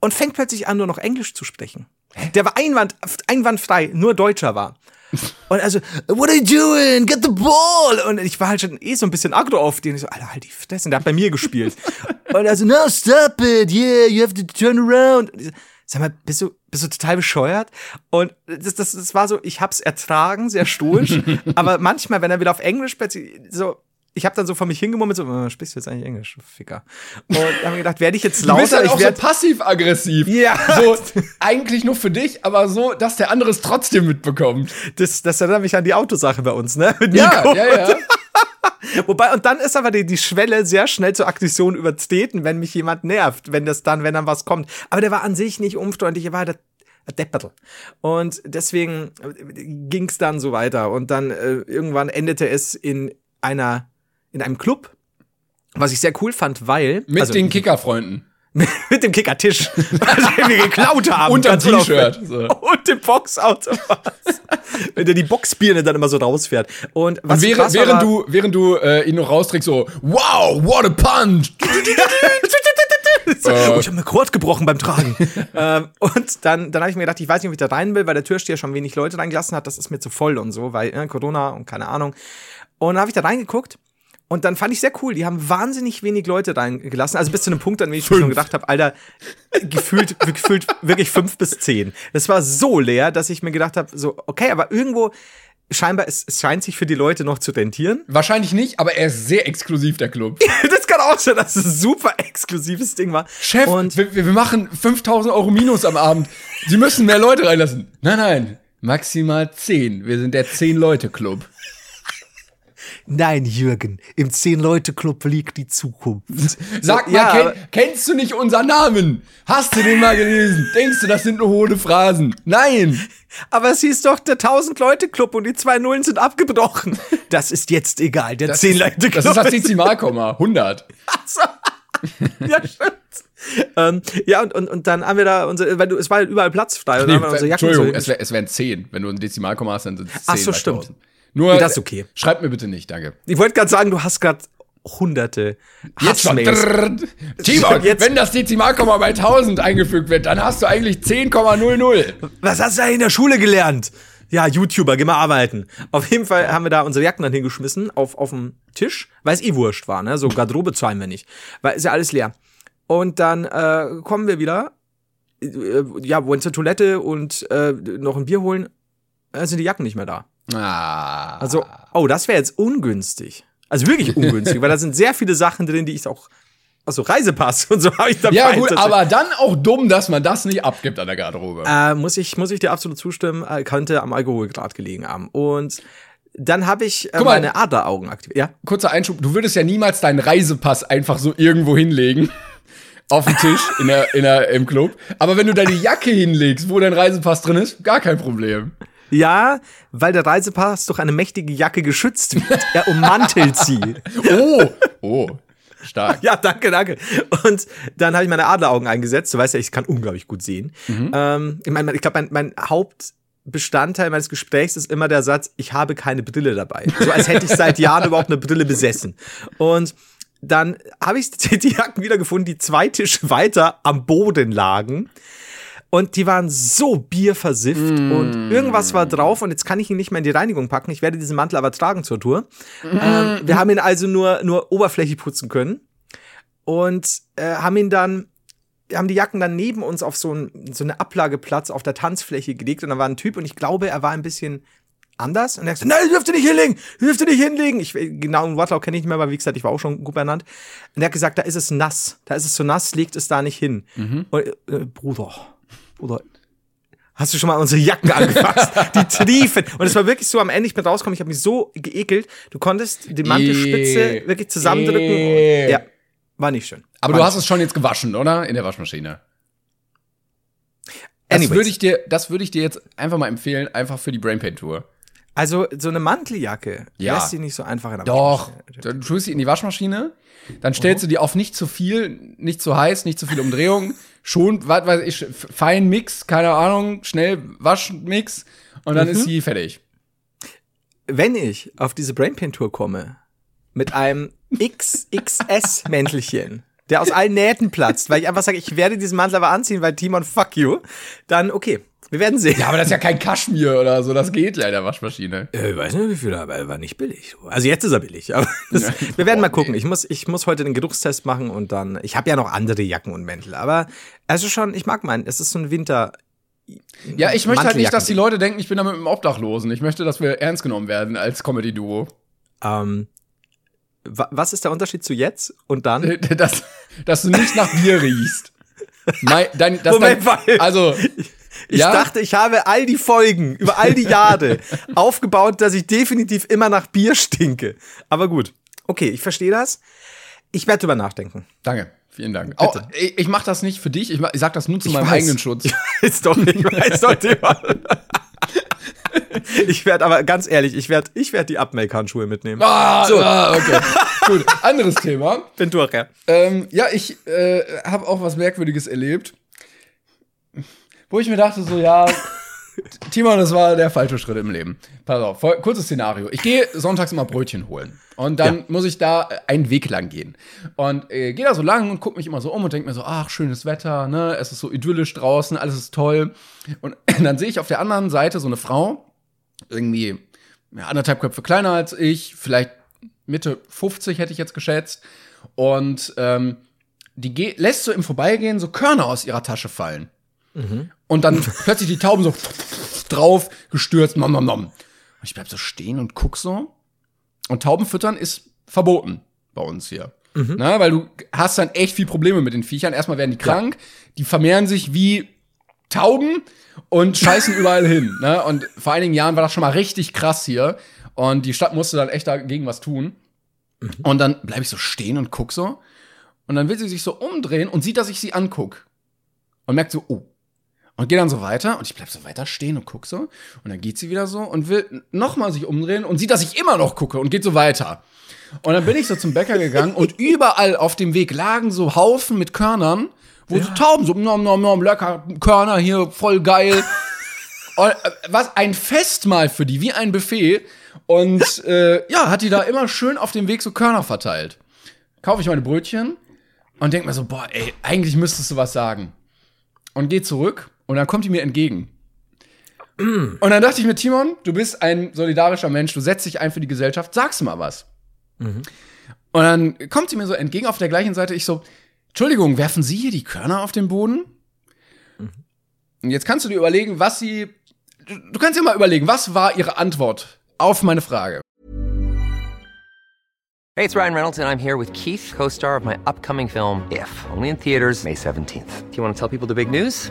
und fängt plötzlich an, nur noch Englisch zu sprechen. Der war einwand, einwandfrei, nur Deutscher war. Und also, what are you doing? Get the ball! Und ich war halt schon eh so ein bisschen aggro auf den. Ich so, Alter, halt die Fresse. Der hat bei mir gespielt. und also, no, stop it. Yeah, you have to turn around. So, Sag mal, bist du, bist du total bescheuert? Und das, das, das war so, ich hab's ertragen, sehr stoisch. aber manchmal, wenn er wieder auf Englisch plötzlich so, ich habe dann so von mich hingemummelt, so, oh, sprichst du jetzt eigentlich Englisch, Ficker? Und haben mir gedacht, werde ich jetzt lauter? Du bist halt ich auch werd so passiv-aggressiv. Ja. So, eigentlich nur für dich, aber so, dass der andere es trotzdem mitbekommt. Das, das erinnert mich an die Autosache bei uns, ne? Mit Nico. Ja, ja, ja. Wobei, und dann ist aber die, die Schwelle sehr schnell zur Aggression übertreten, wenn mich jemand nervt, wenn das dann, wenn dann was kommt. Aber der war an sich nicht umfreundlich, er war der Deppertel. Und deswegen ging es dann so weiter. Und dann äh, irgendwann endete es in einer in einem Club, was ich sehr cool fand, weil. Mit also, den Kickerfreunden. mit dem Kickertisch, den wir geklaut haben. Und dem T-Shirt. So. Und dem Boxautomat. Wenn der die Boxbirne dann immer so rausfährt. Und, was Und während, während du, während du äh, ihn noch rausträgst, so, wow, what a punch! so, oh, ich habe mir Kord gebrochen beim Tragen. ähm, und dann, dann habe ich mir gedacht, ich weiß nicht, ob ich da rein will, weil der Türsteher schon wenig Leute reingelassen hat. Das ist mir zu voll und so, weil äh, Corona und keine Ahnung. Und dann habe ich da reingeguckt und dann fand ich sehr cool. Die haben wahnsinnig wenig Leute reingelassen. Also bis zu einem Punkt, an dem ich fünf. schon gedacht habe, Alter, gefühlt, gefühlt wirklich fünf bis zehn. Das war so leer, dass ich mir gedacht habe, so, okay, aber irgendwo, scheinbar, es, es scheint sich für die Leute noch zu rentieren. Wahrscheinlich nicht, aber er ist sehr exklusiv, der Club. das kann auch sein, dass es ein super exklusives Ding war. Chef, und wir, wir machen 5000 Euro Minus am Abend. Sie müssen mehr Leute reinlassen. Nein, nein, maximal 10. Wir sind der 10-Leute-Club. Nein, Jürgen, im Zehn-Leute-Club liegt die Zukunft. Sag mal, ja, kenn, kennst du nicht unseren Namen? Hast du den mal gelesen? Denkst du, das sind nur hohle Phrasen? Nein! Aber es hieß doch der Tausend-Leute-Club und die zwei Nullen sind abgebrochen. Das ist jetzt egal, der Zehn-Leute-Club. Das ist das Dezimalkomma, 100. Also, ja, stimmt. ähm, ja, und, und, und dann haben wir da unsere, weil du, es war überall Platz frei. Nee, Entschuldigung, so es, wär, es wären 10. Wenn du ein Dezimalkomma hast, dann sind es 10. Ach so, stimmt. 1000. Nur, das ist okay. Schreib mir bitte nicht, danke. Ich wollte gerade sagen, du hast gerade hunderte Jetzt schon. Timon, jetzt. wenn das Dezimalkomma bei 1000 eingefügt wird, dann hast du eigentlich 10,00. Was hast du da in der Schule gelernt? Ja, YouTuber, geh mal arbeiten. Auf jeden Fall haben wir da unsere Jacken dann hingeschmissen auf, auf dem Tisch, weil es eh wurscht war, ne? So Garderobe zahlen wir nicht. Weil ist ja alles leer. Und dann äh, kommen wir wieder, äh, ja, wollen zur Toilette und äh, noch ein Bier holen, äh, sind die Jacken nicht mehr da. Ah. Also, oh, das wäre jetzt ungünstig. Also wirklich ungünstig, weil da sind sehr viele Sachen drin, die ich auch also Reisepass und so habe ich dabei. Ja gut, aber dann auch dumm, dass man das nicht abgibt an der Garderobe. Äh, muss ich muss ich dir absolut zustimmen, äh, könnte am Alkoholgrad gelegen haben. Und dann habe ich äh, meine Adleraugen aktiviert. Ja. Kurzer Einschub, du würdest ja niemals deinen Reisepass einfach so irgendwo hinlegen. auf dem Tisch in der, in der, im Club. Aber wenn du deine Jacke hinlegst, wo dein Reisepass drin ist, gar kein Problem. Ja, weil der Reisepass durch eine mächtige Jacke geschützt wird. Er ummantelt sie. Oh, oh. Stark. Ja, danke, danke. Und dann habe ich meine Adleraugen eingesetzt. Du weißt ja, ich kann unglaublich gut sehen. Mhm. Ähm, ich meine, ich glaube, mein, mein Hauptbestandteil meines Gesprächs ist immer der Satz, ich habe keine Brille dabei. So als hätte ich seit Jahren überhaupt eine Brille besessen. Und dann habe ich die Jacken wiedergefunden, die zwei Tische weiter am Boden lagen. Und die waren so bierversifft mm. und irgendwas war drauf und jetzt kann ich ihn nicht mehr in die Reinigung packen. Ich werde diesen Mantel aber tragen zur Tour. Mm. Ähm, wir haben ihn also nur, nur oberflächlich putzen können und äh, haben ihn dann haben die Jacken dann neben uns auf so, ein, so eine Ablageplatz auf der Tanzfläche gelegt und da war ein Typ und ich glaube, er war ein bisschen anders und er sagt, nein, dürfte nicht hinlegen, dürfte nicht hinlegen. Ich genau einen Wortlaut kenne ich nicht mehr, aber wie gesagt, ich war auch schon gut benannt. Und er hat gesagt, da ist es nass, da ist es so nass, legt es da nicht hin. Mhm. Und, äh, Bruder, oder Hast du schon mal unsere Jacken angefasst? die triefen. Und es war wirklich so, am Ende, ich bin rausgekommen, ich habe mich so geekelt. Du konntest die Mantelspitze e wirklich zusammendrücken. E ja, war nicht schön. Aber war du hast es schon jetzt gewaschen, oder? In der Waschmaschine. Das würde ich dir, das würde ich dir jetzt einfach mal empfehlen, einfach für die Brainpain Tour. Also so eine Manteljacke ja. lässt sie nicht so einfach in der Doch, Waschmaschine. Doch, du tust sie in die Waschmaschine, dann stellst -huh. du die auf nicht zu viel, nicht zu heiß, nicht zu viele Umdrehungen schon, was weiß ich, fein Mix, keine Ahnung, schnell Waschmix und dann mhm. ist sie fertig. Wenn ich auf diese Brainpain Tour komme mit einem XXS-Mäntelchen, der aus allen Nähten platzt, weil ich einfach sage, ich werde diesen Mantel aber anziehen, weil Timon fuck you, dann okay, wir werden sehen. Ja, aber das ist ja kein Kaschmir oder so. Das geht ja in der Waschmaschine. Äh, ich weiß nicht, wie viel, aber er war nicht billig. Also jetzt ist er billig. Aber das, ja. wir werden mal gucken. Ich muss, ich muss heute den Geruchstest machen und dann. Ich habe ja noch andere Jacken und Mäntel. Aber also schon, ich mag meinen. Es ist so ein Winter. Ja, ich möchte halt nicht, dass die Leute denken, ich bin da mit einem Obdachlosen. Ich möchte, dass wir ernst genommen werden als Comedy-Duo. Ähm, was ist der Unterschied zu jetzt und dann? dass, dass du nicht nach Bier riechst. Mein, dein, Moment, dein, also ich ja? dachte, ich habe all die Folgen über all die Jahre aufgebaut, dass ich definitiv immer nach Bier stinke. Aber gut. Okay, ich verstehe das. Ich werde drüber nachdenken. Danke. Vielen Dank. Oh, ich, ich mache das nicht für dich. Ich, ich sage das nur zu ich meinem weiß. eigenen Schutz. Ich weiß doch, ich weiß doch, Thema. Ich werde aber ganz ehrlich, ich werde ich werd die Abmake-Handschuhe mitnehmen. Ah, so. ah okay. Gut, anderes Thema. Bin durch, ja. Ähm, ja, ich äh, habe auch was Merkwürdiges erlebt wo ich mir dachte, so, ja, Timon, das war der falsche Schritt im Leben. Pass auf, voll, kurzes Szenario. Ich gehe sonntags immer Brötchen holen. Und dann ja. muss ich da einen Weg lang gehen. Und äh, gehe da so lang und gucke mich immer so um und denke mir so, ach, schönes Wetter, ne? Es ist so idyllisch draußen, alles ist toll. Und dann sehe ich auf der anderen Seite so eine Frau, irgendwie ja, anderthalb Köpfe kleiner als ich, vielleicht Mitte 50 hätte ich jetzt geschätzt. Und ähm, die lässt so im Vorbeigehen so Körner aus ihrer Tasche fallen. Mhm. Und dann plötzlich die Tauben so drauf gestürzt, nom, nom, nom. Und ich bleib so stehen und guck so. Und Tauben füttern ist verboten bei uns hier. Mhm. Na, weil du hast dann echt viel Probleme mit den Viechern. Erstmal werden die krank, ja. die vermehren sich wie Tauben und scheißen überall hin. Ne? Und vor einigen Jahren war das schon mal richtig krass hier. Und die Stadt musste dann echt dagegen was tun. Mhm. Und dann bleibe ich so stehen und guck so. Und dann will sie sich so umdrehen und sieht, dass ich sie anguck. Und merkt so, oh. Und geht dann so weiter und ich bleib so weiter stehen und guck so. Und dann geht sie wieder so und will nochmal sich umdrehen und sieht, dass ich immer noch gucke und geht so weiter. Und dann bin ich so zum Bäcker gegangen und überall auf dem Weg lagen so Haufen mit Körnern, wo ja. so Tauben so, nom, nom, nom, lecker, Körner hier, voll geil. und, äh, was ein Festmahl für die, wie ein Buffet. Und äh, ja, hat die da immer schön auf dem Weg so Körner verteilt. Kaufe ich meine Brötchen und denk mir so, boah, ey, eigentlich müsstest du was sagen. Und geh zurück und dann kommt die mir entgegen. Und dann dachte ich mir, Timon, du bist ein solidarischer Mensch, du setzt dich ein für die Gesellschaft, sagst du mal was. Mhm. Und dann kommt sie mir so entgegen auf der gleichen Seite. Ich so, Entschuldigung, werfen Sie hier die Körner auf den Boden? Mhm. Und jetzt kannst du dir überlegen, was sie. Du kannst dir mal überlegen, was war ihre Antwort auf meine Frage? Hey, it's Ryan Reynolds, and I'm here with Keith, co star of my upcoming film, If, only in theaters, May 17th. Do you want to tell people the big news?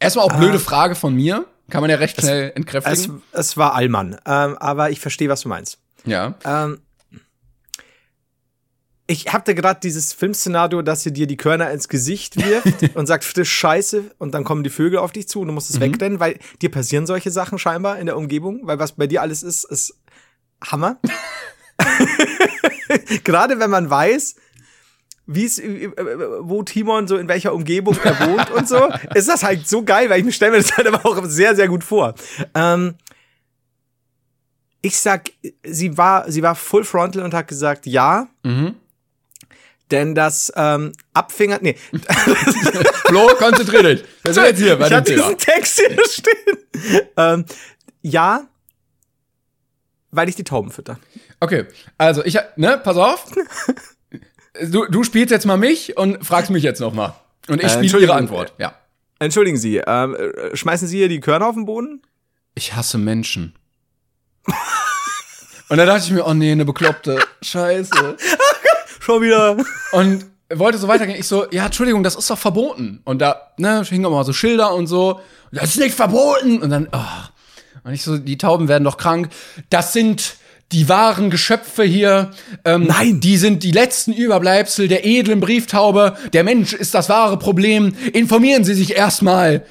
Erstmal auch blöde ah. Frage von mir. Kann man ja recht schnell entkräftigen. Es, es war Allmann. Ähm, aber ich verstehe, was du meinst. Ja. Ähm, ich hatte gerade dieses Filmszenario, dass sie dir die Körner ins Gesicht wirft und sagt, frisch Scheiße, und dann kommen die Vögel auf dich zu und du musst es mhm. wegrennen, weil dir passieren solche Sachen scheinbar in der Umgebung, weil was bei dir alles ist, ist Hammer. gerade wenn man weiß, wie es, äh, äh, wo Timon so in welcher Umgebung er wohnt und so, ist das halt so geil, weil ich stelle mir das halt aber auch sehr, sehr gut vor. Ähm, ich sag, sie war, sie war full frontal und hat gesagt, ja. Mhm. Denn das ähm, Abfinger, nee. Flo, konzentrier dich. Wir sind jetzt hier bei ich Thema. diesen Text hier stehen. ähm, ja, weil ich die Tauben fütter. Okay, also ich, ne, pass auf. Du, du spielst jetzt mal mich und fragst mich jetzt noch mal. Und ich äh, spiele Ihre Antwort. Ja. Entschuldigen Sie, ähm, äh, schmeißen Sie hier die Körner auf den Boden? Ich hasse Menschen. und da dachte ich mir, oh nee, eine bekloppte Scheiße. Schon wieder. Und wollte so weitergehen. Ich so, ja, Entschuldigung, das ist doch verboten. Und da, ne, hingen auch mal so Schilder und so. Das ist nicht verboten. Und dann, oh. Und ich so, die Tauben werden doch krank. Das sind die wahren Geschöpfe hier. Ähm, Nein. Die sind die letzten Überbleibsel der edlen Brieftaube. Der Mensch ist das wahre Problem. Informieren Sie sich erstmal.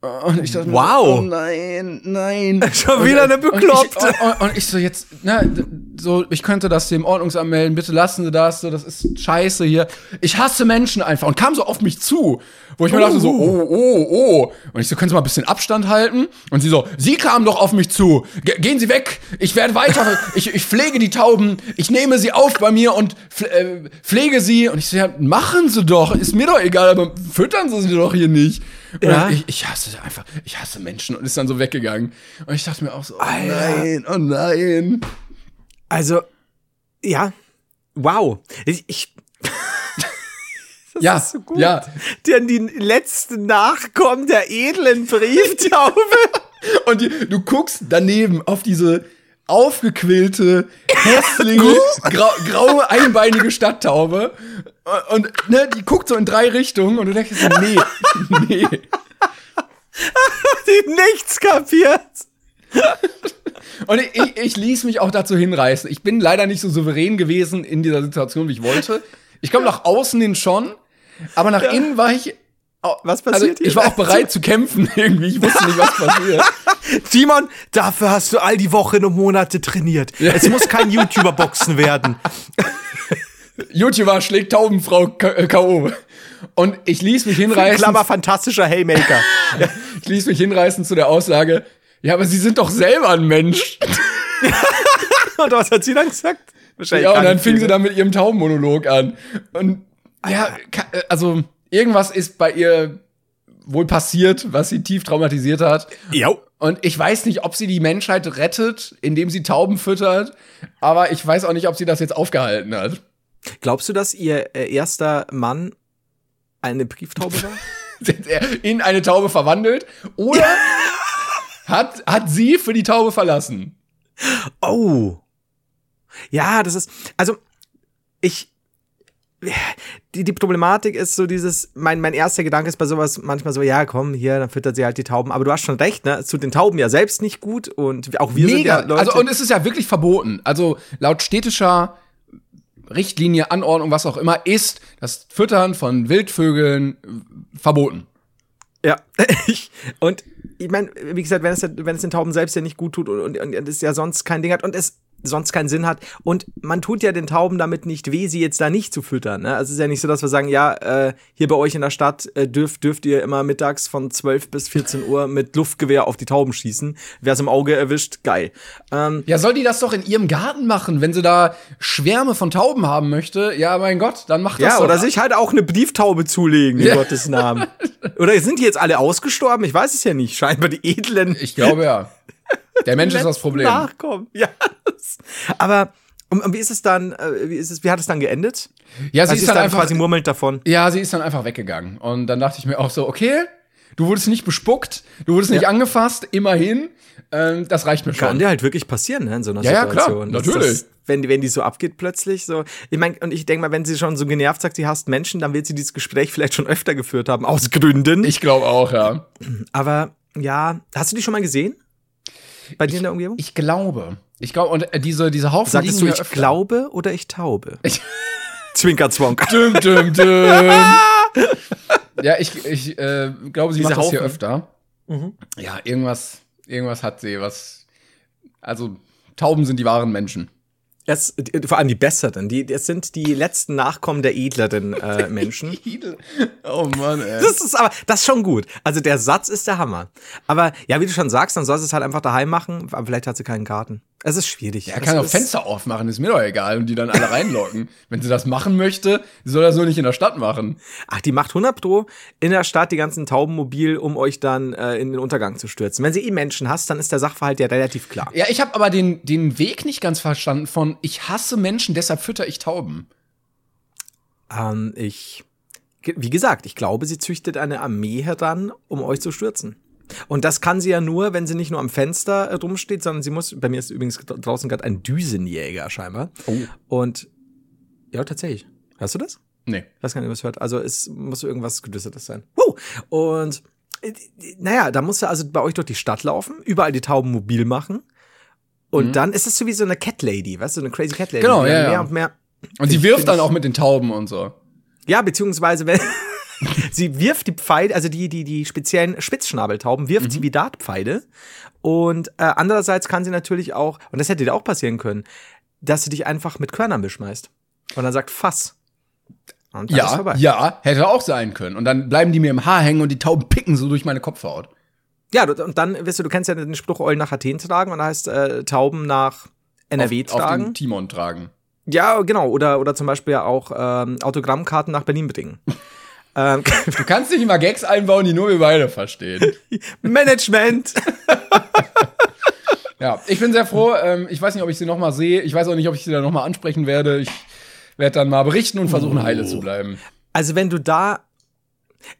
Und ich dachte, wow. oh nein, nein. Schon wieder eine Bekloppte. Und ich, und, und ich so jetzt, ne, so, ich könnte das dem Ordnungsamt melden, bitte lassen Sie das, so, das ist scheiße hier. Ich hasse Menschen einfach und kam so auf mich zu, wo ich mir dachte so, oh, oh, oh. Und ich so, können Sie mal ein bisschen Abstand halten? Und sie so, Sie kamen doch auf mich zu. Ge gehen Sie weg. Ich werde weiter, ich, ich pflege die Tauben, ich nehme sie auf bei mir und äh, pflege sie. Und ich so, ja, machen Sie doch, ist mir doch egal, aber füttern Sie sie doch hier nicht. Ja. Ich, ich, hasse einfach, ich hasse Menschen und ist dann so weggegangen. Und ich dachte mir auch so, oh nein, oh nein. Also, ja, wow. Ich, ich das ja, ist so gut. Ja. Denn die letzten Nachkommen der edlen Brieftaube. und die, du guckst daneben auf diese aufgequillte, hässliche, grau, graue, einbeinige Stadttaube. Und ne, die guckt so in drei Richtungen und du denkst so, nee, nee. Die nichts kapiert. Und ich, ich, ich ließ mich auch dazu hinreißen. Ich bin leider nicht so souverän gewesen in dieser Situation, wie ich wollte. Ich komme nach außen hin schon, aber nach ja. innen war ich. Was passiert also, hier? Ich war auch bereit zu kämpfen irgendwie. Ich wusste nicht, was passiert. Timon, dafür hast du all die Wochen und Monate trainiert. Es muss kein YouTuber-Boxen werden. YouTuber schlägt Taubenfrau K.O. Äh, und ich ließ mich hinreißen. Klammer fantastischer Haymaker. ich ließ mich hinreißen zu der Aussage, ja, aber sie sind doch selber ein Mensch. und was hat sie dann gesagt? Wahrscheinlich ja, und dann fing sie dann mit ihrem Taubenmonolog an. Und ja, äh, also irgendwas ist bei ihr wohl passiert, was sie tief traumatisiert hat. Ja. Und ich weiß nicht, ob sie die Menschheit rettet, indem sie Tauben füttert, aber ich weiß auch nicht, ob sie das jetzt aufgehalten hat. Glaubst du, dass ihr äh, erster Mann eine Brieftaube war? In eine Taube verwandelt? Oder hat, hat sie für die Taube verlassen? Oh. Ja, das ist, also, ich, die, die Problematik ist so dieses, mein, mein erster Gedanke ist bei sowas manchmal so, ja, komm, hier, dann füttert sie halt die Tauben. Aber du hast schon recht, ne? Es tut den Tauben ja selbst nicht gut und auch wir Mega. sind ja Leute. Also, und es ist ja wirklich verboten. Also, laut städtischer Richtlinie, Anordnung, was auch immer, ist das Füttern von Wildvögeln verboten. Ja, und ich meine, wie gesagt, wenn es, wenn es den Tauben selbst ja nicht gut tut und, und, und es ja sonst kein Ding hat und es sonst keinen Sinn hat. Und man tut ja den Tauben damit nicht weh, sie jetzt da nicht zu füttern. Ne? Also es ist ja nicht so, dass wir sagen, ja, äh, hier bei euch in der Stadt äh, dürft, dürft ihr immer mittags von 12 bis 14 Uhr mit Luftgewehr auf die Tauben schießen. Wer es im Auge erwischt, geil. Ähm, ja, soll die das doch in ihrem Garten machen, wenn sie da Schwärme von Tauben haben möchte? Ja, mein Gott, dann macht das Ja, oder sich halt auch eine Brieftaube zulegen, in ja. Gottes Namen. oder sind die jetzt alle ausgestorben? Ich weiß es ja nicht. Scheinbar die edlen. Ich glaube ja. Der Mensch ist das Problem. Nachkommen. Ja. Aber und, und, wie ist es dann, äh, wie ist es, wie hat es dann geendet? Ja, sie also ist, dann, dann einfach quasi murmelnd davon. Ja, sie ist dann einfach weggegangen. Und dann dachte ich mir auch so, okay, du wurdest nicht bespuckt, du wurdest nicht angefasst, immerhin. Ähm, das reicht mir schon. Kann dir halt wirklich passieren, ne, in so einer ja, Situation. Ja, klar, natürlich. Das, wenn, wenn die so abgeht plötzlich, so. Ich meine, und ich denke mal, wenn sie schon so genervt sagt, sie hasst Menschen, dann wird sie dieses Gespräch vielleicht schon öfter geführt haben, aus Gründen. Ich glaube auch, ja. Aber, ja, hast du die schon mal gesehen? Bei dir in der Umgebung? Ich glaube. Ich glaube, und äh, diese, diese Haufen Sagtest du, ich öfter. glaube oder ich taube? Zwinker, zwonk. Düm, düm, düm. ja, ich, ich äh, glaube, sie diese macht das hier öfter. Mhm. Ja, irgendwas, irgendwas hat sie, was. Also, Tauben sind die wahren Menschen. Es, vor allem die besseren, die, es sind die letzten Nachkommen der edleren äh, Menschen. oh Mann, ey. Das ist aber, das ist schon gut. Also der Satz ist der Hammer. Aber ja, wie du schon sagst, dann soll sie es halt einfach daheim machen, aber vielleicht hat sie keinen Garten. Es ist schwierig. Er kann auch Fenster aufmachen, ist mir doch egal und die dann alle reinlocken. Wenn sie das machen möchte, soll das nur nicht in der Stadt machen. Ach, die macht 100 pro in der Stadt die ganzen Tauben mobil, um euch dann äh, in den Untergang zu stürzen. Wenn sie eh Menschen hasst, dann ist der Sachverhalt ja relativ klar. Ja, ich habe aber den, den Weg nicht ganz verstanden von ich hasse Menschen, deshalb fütter ich Tauben. Ähm, ich, wie gesagt, ich glaube, sie züchtet eine Armee heran, um euch zu stürzen. Und das kann sie ja nur, wenn sie nicht nur am Fenster äh, drum steht, sondern sie muss, bei mir ist übrigens draußen gerade ein Düsenjäger scheinbar. Oh. Und ja, tatsächlich. Hörst du das? Nee. Ich weiß gar nicht, was hört. Also es muss irgendwas Gedüstertes sein. Woo! Und äh, naja, da musst du also bei euch durch die Stadt laufen, überall die Tauben mobil machen. Und mhm. dann ist es so wie so eine Cat Lady, weißt du, eine crazy Cat Lady. Genau, ja, mehr ja. und mehr. Und sie wirft dann auch mit den Tauben und so. Ja, beziehungsweise wenn sie wirft die Pfeile, also die, die, die speziellen Spitzschnabeltauben, wirft mhm. sie wie Dartpfeile. Und äh, andererseits kann sie natürlich auch, und das hätte dir auch passieren können, dass sie dich einfach mit Körnern beschmeißt. Und dann sagt Fass. Und dann ja, ja, hätte auch sein können. Und dann bleiben die mir im Haar hängen und die Tauben picken so durch meine Kopfhaut. Ja, und dann, weißt du, du kennst ja den Spruch Eulen nach Athen tragen und da heißt äh, Tauben nach NRW auf, tragen. Auf den Timon tragen. Ja, genau. Oder, oder zum Beispiel auch ähm, Autogrammkarten nach Berlin bringen. Ähm, du kannst nicht immer Gags einbauen, die nur wir beide verstehen. Management. ja, ich bin sehr froh. Ähm, ich weiß nicht, ob ich sie noch mal sehe. Ich weiß auch nicht, ob ich sie dann noch mal ansprechen werde. Ich werde dann mal berichten und versuchen, oh. heile zu bleiben. Also wenn du da,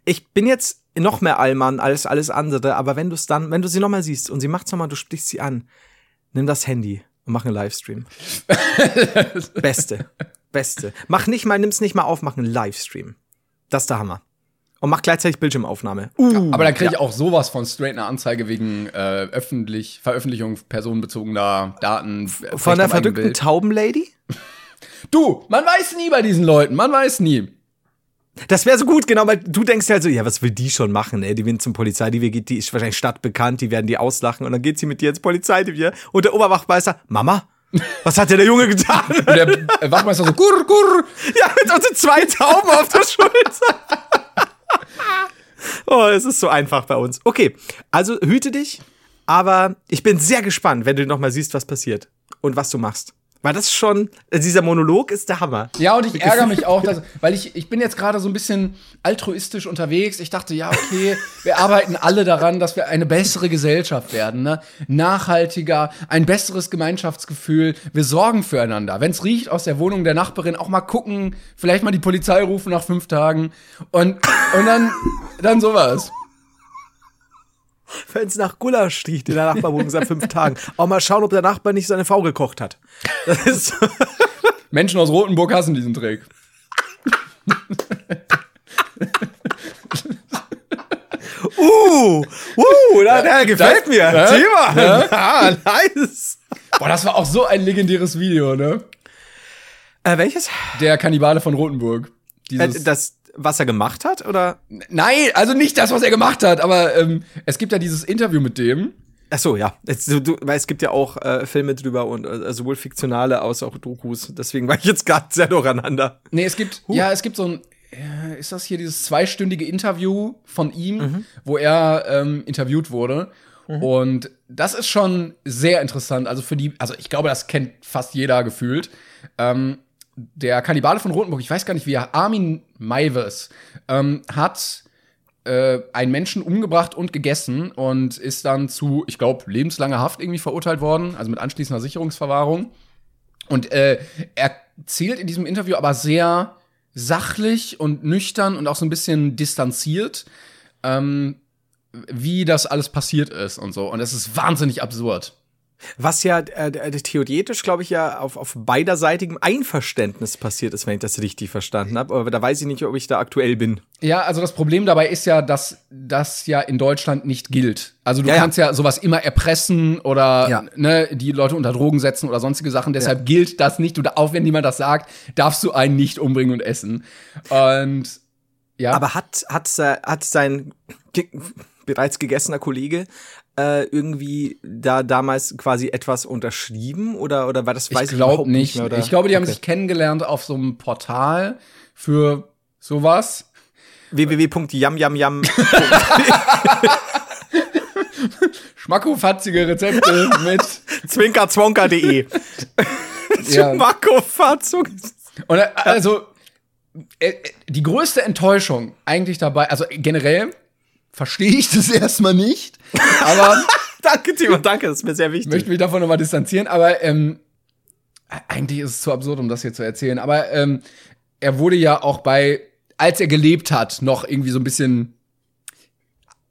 ich bin jetzt noch mehr Allmann als alles andere, aber wenn du es dann, wenn du sie noch mal siehst und sie macht's noch mal, du sprichst sie an, nimm das Handy und mach einen Livestream. Beste, beste. Mach nicht mal, nimm's nicht mal auf, mach einen Livestream. Das ist der Hammer. und macht gleichzeitig Bildschirmaufnahme. Uh, aber dann kriege ich ja. auch sowas von straight eine Anzeige wegen äh, öffentlich Veröffentlichung personenbezogener Daten. Von der verrückten Taubenlady? Du, man weiß nie bei diesen Leuten, man weiß nie. Das wäre so gut, genau, weil du denkst halt so, ja, was will die schon machen, ey? Die will zum Polizei, die, geht, die ist wahrscheinlich stadtbekannt, die werden die auslachen und dann geht sie mit dir ins Polizeirevier und der Oberwachmeister, Mama, was hat denn der Junge getan? Und der Wachmeister so, gurr, gurr. Ja, mit unseren zwei Tauben auf der Schulter. oh, es ist so einfach bei uns. Okay, also hüte dich, aber ich bin sehr gespannt, wenn du nochmal siehst, was passiert und was du machst. Weil das schon, äh, dieser Monolog ist der Hammer. Ja, und ich ärgere mich auch, dass, weil ich, ich bin jetzt gerade so ein bisschen altruistisch unterwegs. Ich dachte, ja, okay, wir arbeiten alle daran, dass wir eine bessere Gesellschaft werden, ne? Nachhaltiger, ein besseres Gemeinschaftsgefühl. Wir sorgen füreinander. Wenn es riecht aus der Wohnung der Nachbarin, auch mal gucken, vielleicht mal die Polizei rufen nach fünf Tagen und, und dann, dann sowas. Wenn es nach Gulasch riecht in der Nachbarwohnung seit fünf Tagen. Auch mal schauen, ob der Nachbar nicht seine Frau gekocht hat. Menschen aus Rotenburg hassen diesen Trick. uh, uh, der, der gefällt das, mir. Ja, Thema. Ja. Ah, nice. Boah, das war auch so ein legendäres Video, ne? Äh, welches? Der Kannibale von Rotenburg. Dieses äh, das, was er gemacht hat, oder? Nein, also nicht das, was er gemacht hat, aber ähm, es gibt ja dieses Interview mit dem. Ach so, ja. Es, du, weil es gibt ja auch äh, Filme drüber und äh, sowohl fiktionale als auch Dokus. Deswegen war ich jetzt gerade sehr durcheinander. Nee, es gibt, huh. ja, es gibt so ein, äh, ist das hier dieses zweistündige Interview von ihm, mhm. wo er ähm, interviewt wurde. Mhm. Und das ist schon sehr interessant. Also für die, also ich glaube, das kennt fast jeder gefühlt. Ähm, der Kannibale von Rotenburg, ich weiß gar nicht wie er, Armin Maives, ähm, hat äh, einen Menschen umgebracht und gegessen und ist dann zu, ich glaube, lebenslanger Haft irgendwie verurteilt worden, also mit anschließender Sicherungsverwahrung. Und äh, er erzählt in diesem Interview aber sehr sachlich und nüchtern und auch so ein bisschen distanziert, ähm, wie das alles passiert ist und so. Und es ist wahnsinnig absurd. Was ja äh, theoretisch, glaube ich, ja auf, auf beiderseitigem Einverständnis passiert ist, wenn ich das richtig verstanden habe. Aber da weiß ich nicht, ob ich da aktuell bin. Ja, also das Problem dabei ist ja, dass das ja in Deutschland nicht gilt. Also du ja, kannst ja. ja sowas immer erpressen oder ja. ne, die Leute unter Drogen setzen oder sonstige Sachen. Deshalb gilt das nicht. Du, auch wenn jemand das sagt, darfst du einen nicht umbringen und essen. Und ja. Aber hat, hat, hat sein bereits gegessener Kollege äh, irgendwie da damals quasi etwas unterschrieben oder oder war das weiß ich, glaub ich nicht. nicht mehr, ich glaube, die haben sich kennengelernt auf so einem Portal für sowas. www.yamyamyam. Schmackofatzige Rezepte mit zwinkerzwonker.de. ja. Schmackofatzung. Und äh, also äh, die größte Enttäuschung eigentlich dabei, also generell verstehe ich das erstmal nicht. Aber danke, Timo, danke, das ist mir sehr wichtig. Möchte mich davon nochmal distanzieren, aber ähm, eigentlich ist es zu absurd, um das hier zu erzählen. Aber ähm, er wurde ja auch bei, als er gelebt hat, noch irgendwie so ein bisschen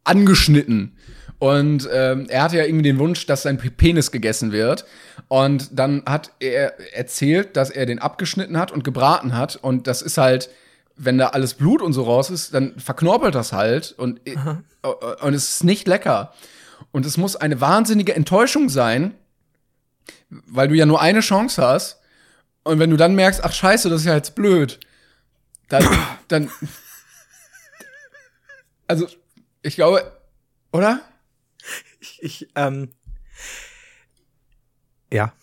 angeschnitten. Und ähm, er hatte ja irgendwie den Wunsch, dass sein Penis gegessen wird. Und dann hat er erzählt, dass er den abgeschnitten hat und gebraten hat. Und das ist halt wenn da alles Blut und so raus ist, dann verknorpelt das halt und, äh, und es ist nicht lecker. Und es muss eine wahnsinnige Enttäuschung sein, weil du ja nur eine Chance hast. Und wenn du dann merkst, ach scheiße, das ist ja jetzt blöd, dann, dann, also, ich glaube, oder? Ich, ich ähm, ja.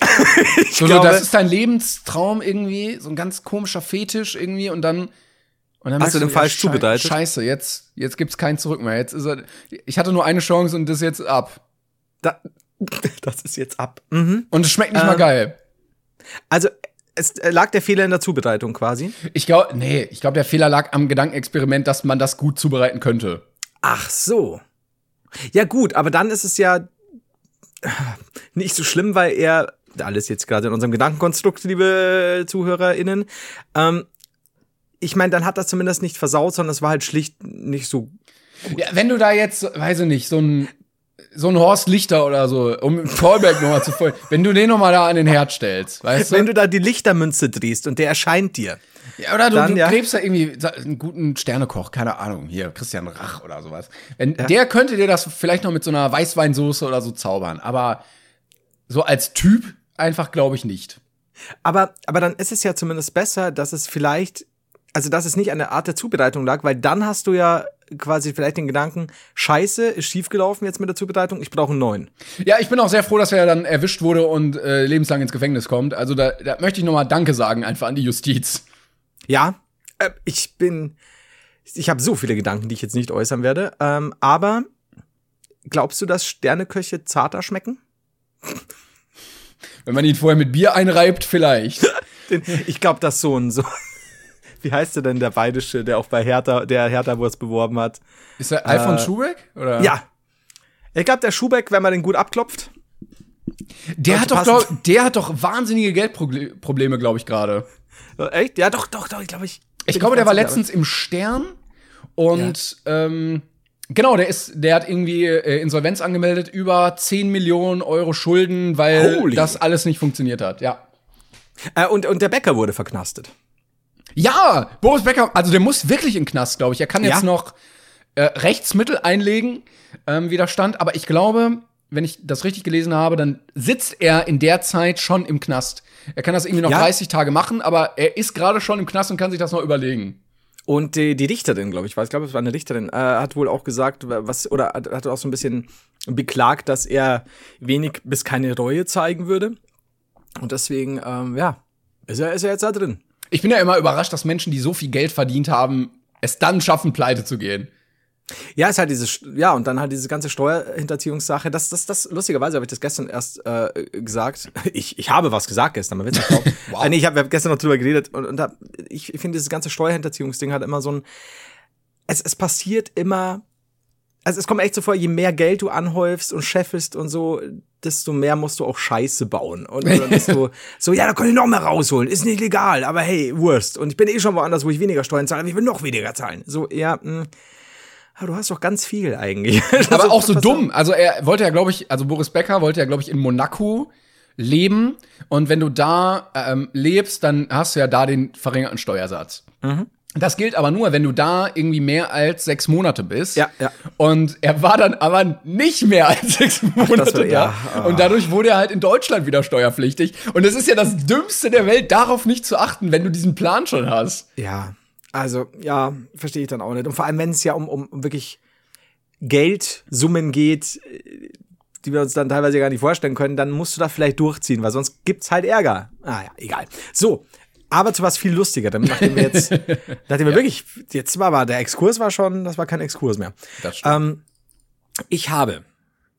so, glaube, das ist dein Lebenstraum irgendwie, so ein ganz komischer Fetisch irgendwie und dann und dann Hast du den falsch ja, zubereitet? Scheiße, jetzt jetzt gibt's kein Zurück mehr. Jetzt ist er ich hatte nur eine Chance und das ist jetzt ab. Da, das ist jetzt ab. Mhm. Und es schmeckt nicht ähm, mal geil. Also es lag der Fehler in der Zubereitung quasi? Ich glaube, nee, ich glaube, der Fehler lag am Gedankenexperiment, dass man das gut zubereiten könnte. Ach so. Ja gut, aber dann ist es ja nicht so schlimm, weil er alles jetzt gerade in unserem Gedankenkonstrukt, liebe ZuhörerInnen. Ähm, ich meine, dann hat das zumindest nicht versaut, sondern es war halt schlicht nicht so. Ja, wenn du da jetzt, weiß ich nicht, so ein so ein Horst Lichter oder so, um Callback nochmal zu folgen, wenn du den nochmal da an den Herd stellst, weißt du? Wenn du da die Lichtermünze drehst und der erscheint dir. Ja, oder du, dann, du ja. gräbst da irgendwie einen guten Sternekoch, keine Ahnung, hier, Christian Rach oder sowas. Wenn, ja. Der könnte dir das vielleicht noch mit so einer Weißweinsoße oder so zaubern, aber so als Typ einfach glaube ich nicht. Aber, aber dann ist es ja zumindest besser, dass es vielleicht, also dass es nicht an der Art der Zubereitung lag, weil dann hast du ja quasi vielleicht den Gedanken, scheiße, ist schiefgelaufen jetzt mit der Zubereitung, ich brauche einen neuen. Ja, ich bin auch sehr froh, dass er dann erwischt wurde und äh, lebenslang ins Gefängnis kommt. Also da, da möchte ich nochmal Danke sagen, einfach an die Justiz. Ja, äh, ich bin, ich habe so viele Gedanken, die ich jetzt nicht äußern werde, ähm, aber glaubst du, dass Sterneköche zarter schmecken? Wenn man ihn vorher mit Bier einreibt, vielleicht. ich glaube, dass so ein so wie heißt der denn, der Bayerische, der auch bei Hertha, der Hertha-Wurst beworben hat? Ist der Alfon äh, Schubeck? Oder? Ja. Ich glaube, der Schubeck, wenn man den gut abklopft. Der hat, doch, glaub, der hat doch wahnsinnige Geldprobleme, glaube ich, gerade. Echt? Ja, doch, doch, doch, ich glaube ich. Ich glaube, der war letztens im Stern und ja. ähm, genau, der ist, der hat irgendwie äh, Insolvenz angemeldet, über 10 Millionen Euro Schulden, weil Holy. das alles nicht funktioniert hat, ja. Äh, und, und der Bäcker wurde verknastet. Ja, Boris Becker, also der muss wirklich in den Knast, glaube ich. Er kann jetzt ja? noch äh, Rechtsmittel einlegen, ähm, Widerstand, aber ich glaube, wenn ich das richtig gelesen habe, dann sitzt er in der Zeit schon im Knast. Er kann das irgendwie noch ja? 30 Tage machen, aber er ist gerade schon im Knast und kann sich das noch überlegen. Und die, die Richterin, glaube ich, war, ich glaube, es war eine Richterin, äh, hat wohl auch gesagt, was, oder hat auch so ein bisschen beklagt, dass er wenig bis keine Reue zeigen würde. Und deswegen, ähm, ja, ist er, ist er jetzt da drin. Ich bin ja immer überrascht, dass Menschen, die so viel Geld verdient haben, es dann schaffen, pleite zu gehen. Ja, ist halt diese, ja, und dann halt diese ganze Steuerhinterziehungssache. Das, das, das, lustigerweise habe ich das gestern erst äh, gesagt. Ich, ich habe was gesagt gestern, man wird nicht wow. äh, nee, ich habe hab gestern noch drüber geredet und, und da, ich, ich finde, dieses ganze Steuerhinterziehungsding hat immer so ein, es, es passiert immer, also es kommt echt so vor, je mehr Geld du anhäufst und scheffelst und so, desto mehr musst du auch Scheiße bauen. Und dann bist du so, ja, da kann ich noch mehr rausholen. Ist nicht legal, aber hey, Wurst. Und ich bin eh schon woanders, wo ich weniger Steuern zahle, aber ich will noch weniger zahlen. So, ja, mh. Du hast doch ganz viel eigentlich. aber auch so dumm. Also er wollte ja, glaube ich, also Boris Becker wollte ja, glaube ich, in Monaco leben. Und wenn du da ähm, lebst, dann hast du ja da den verringerten Steuersatz. Mhm. Das gilt aber nur, wenn du da irgendwie mehr als sechs Monate bist. Ja, ja. Und er war dann aber nicht mehr als sechs Monate war, da. Ja. Oh. Und dadurch wurde er halt in Deutschland wieder steuerpflichtig. Und es ist ja das Dümmste der Welt, darauf nicht zu achten, wenn du diesen Plan schon hast. Ja, also, ja, verstehe ich dann auch nicht. Und vor allem, wenn es ja um, um, um wirklich Geldsummen geht, die wir uns dann teilweise gar nicht vorstellen können, dann musst du da vielleicht durchziehen, weil sonst gibt's halt Ärger. Ah ja, egal. So, aber zu was viel lustiger, nachdem wir jetzt, nachdem wir ja. wirklich, jetzt war aber der Exkurs war schon, das war kein Exkurs mehr. Das stimmt. Ähm, ich habe,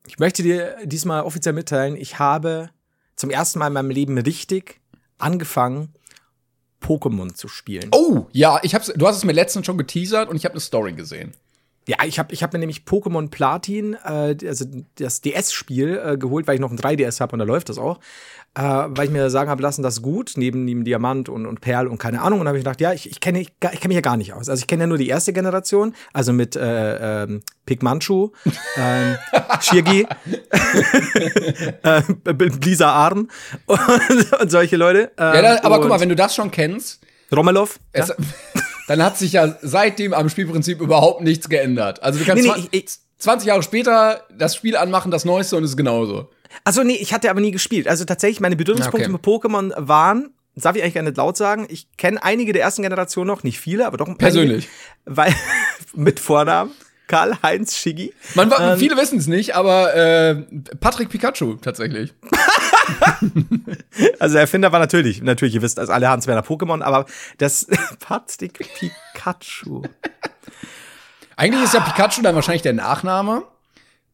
ich möchte dir diesmal offiziell mitteilen, ich habe zum ersten Mal in meinem Leben richtig angefangen, Pokémon zu spielen. Oh, ja, ich hab's, du hast es mir letztens schon geteasert und ich habe eine Story gesehen. Ja, ich habe ich hab mir nämlich Pokémon Platin, äh, also das DS-Spiel, äh, geholt, weil ich noch ein 3DS habe und da läuft das auch äh, weil ich mir sagen habe lassen, das ist gut, neben dem Diamant und, und Perl und keine Ahnung. Und habe ich gedacht, ja, ich, ich kenne ich, ich kenn mich ja gar nicht aus. Also ich kenne ja nur die erste Generation, also mit äh, ähm, Pigmanchu, ähm, Shirgi, äh, Lisa Arm und, und solche Leute. Ähm, ja, da, aber guck mal, wenn du das schon kennst. Romelov. Ja? dann hat sich ja seitdem am Spielprinzip überhaupt nichts geändert. Also du kannst nee, nee, ich, 20 Jahre später das Spiel anmachen, das Neueste und es ist genauso. Also nee, ich hatte aber nie gespielt. Also tatsächlich, meine Berührungspunkte okay. mit Pokémon waren, darf ich eigentlich gar nicht laut sagen, ich kenne einige der ersten Generation noch, nicht viele, aber doch ein paar. Persönlich. Einige, weil, mit Vornamen. Karl-Heinz Schiggi. Man, ähm, viele wissen es nicht, aber äh, Patrick Pikachu tatsächlich. also der Erfinder war natürlich, natürlich, ihr wisst, also alle Hans Werner Pokémon, aber das Patrick Pikachu. Eigentlich ist ja Pikachu dann wahrscheinlich der Nachname.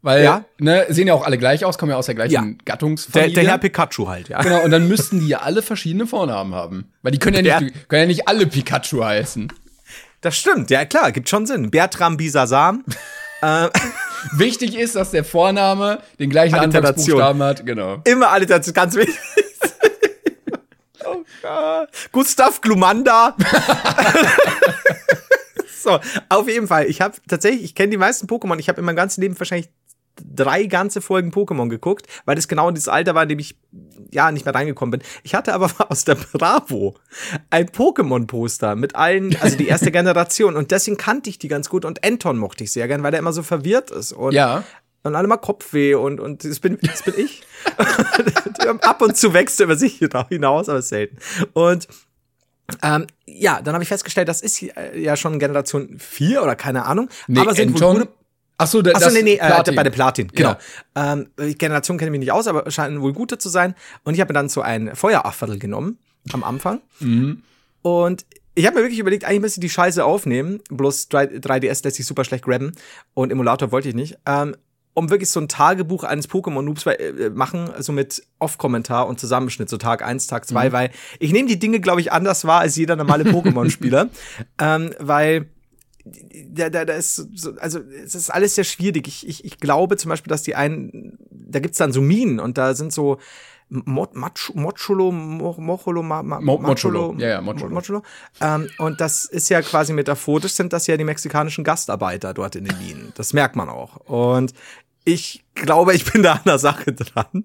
Weil, ja. ne, sehen ja auch alle gleich aus, kommen ja aus der gleichen ja. Gattungsfamilie. Der, der Herr Pikachu halt, ja. Genau, und dann müssten die ja alle verschiedene Vornamen haben. Weil die können ja nicht, können ja nicht alle Pikachu heißen. Das stimmt, ja klar, gibt schon Sinn. Bertram Bisasam. äh, Wichtig ist, dass der Vorname den gleichen Anfangsbuchstaben hat, genau. Immer Alliteration, ganz wichtig. oh Gott. Gustav Glumanda. so, auf jeden Fall. Ich habe tatsächlich, ich kenne die meisten Pokémon. Ich habe in meinem ganzen Leben wahrscheinlich drei ganze Folgen Pokémon geguckt, weil das genau dieses Alter war, in dem ich ja nicht mehr reingekommen bin. Ich hatte aber aus der Bravo ein Pokémon-Poster mit allen, also die erste Generation und deswegen kannte ich die ganz gut und Anton mochte ich sehr gern, weil der immer so verwirrt ist und Ja. und alle mal Kopfweh und, und das bin, das bin ich. Ab und zu wächst er über sich hinaus, aber selten. Und ähm, ja, dann habe ich festgestellt, das ist äh, ja schon Generation 4 oder keine Ahnung. Nee, aber sind wohl Anton- gute Ach so, da- Achso, das nee, nee, Platin. Äh, bei der Platin, genau. Ja. Ähm, die Generation kenne ich mich nicht aus, aber scheinen wohl gute zu sein. Und ich habe mir dann so ein Feuerafferl genommen am Anfang. Mhm. Und ich habe mir wirklich überlegt, eigentlich müsste ich die Scheiße aufnehmen. Bloß 3, 3DS lässt sich super schlecht grabben. Und Emulator wollte ich nicht. Ähm, um wirklich so ein Tagebuch eines Pokémon-Noobs äh, machen, also mit Off-Kommentar und Zusammenschnitt, so Tag 1, Tag 2, weil ich nehme die Dinge, glaube ich, anders wahr als jeder normale Pokémon-Spieler. ähm, weil da, da, da ist so, also es ist alles sehr schwierig. Ich, ich, ich glaube zum Beispiel, dass die einen, da gibt's dann so Minen und da sind so Mocholo, Ma- Ma- Mo- Machulo, Mochulo. Ja, ja. Mochulo. Ähm, und das ist ja quasi metaphorisch, sind das ja die mexikanischen Gastarbeiter dort in den Minen. Das merkt man auch. Und ich glaube, ich bin da an der Sache dran.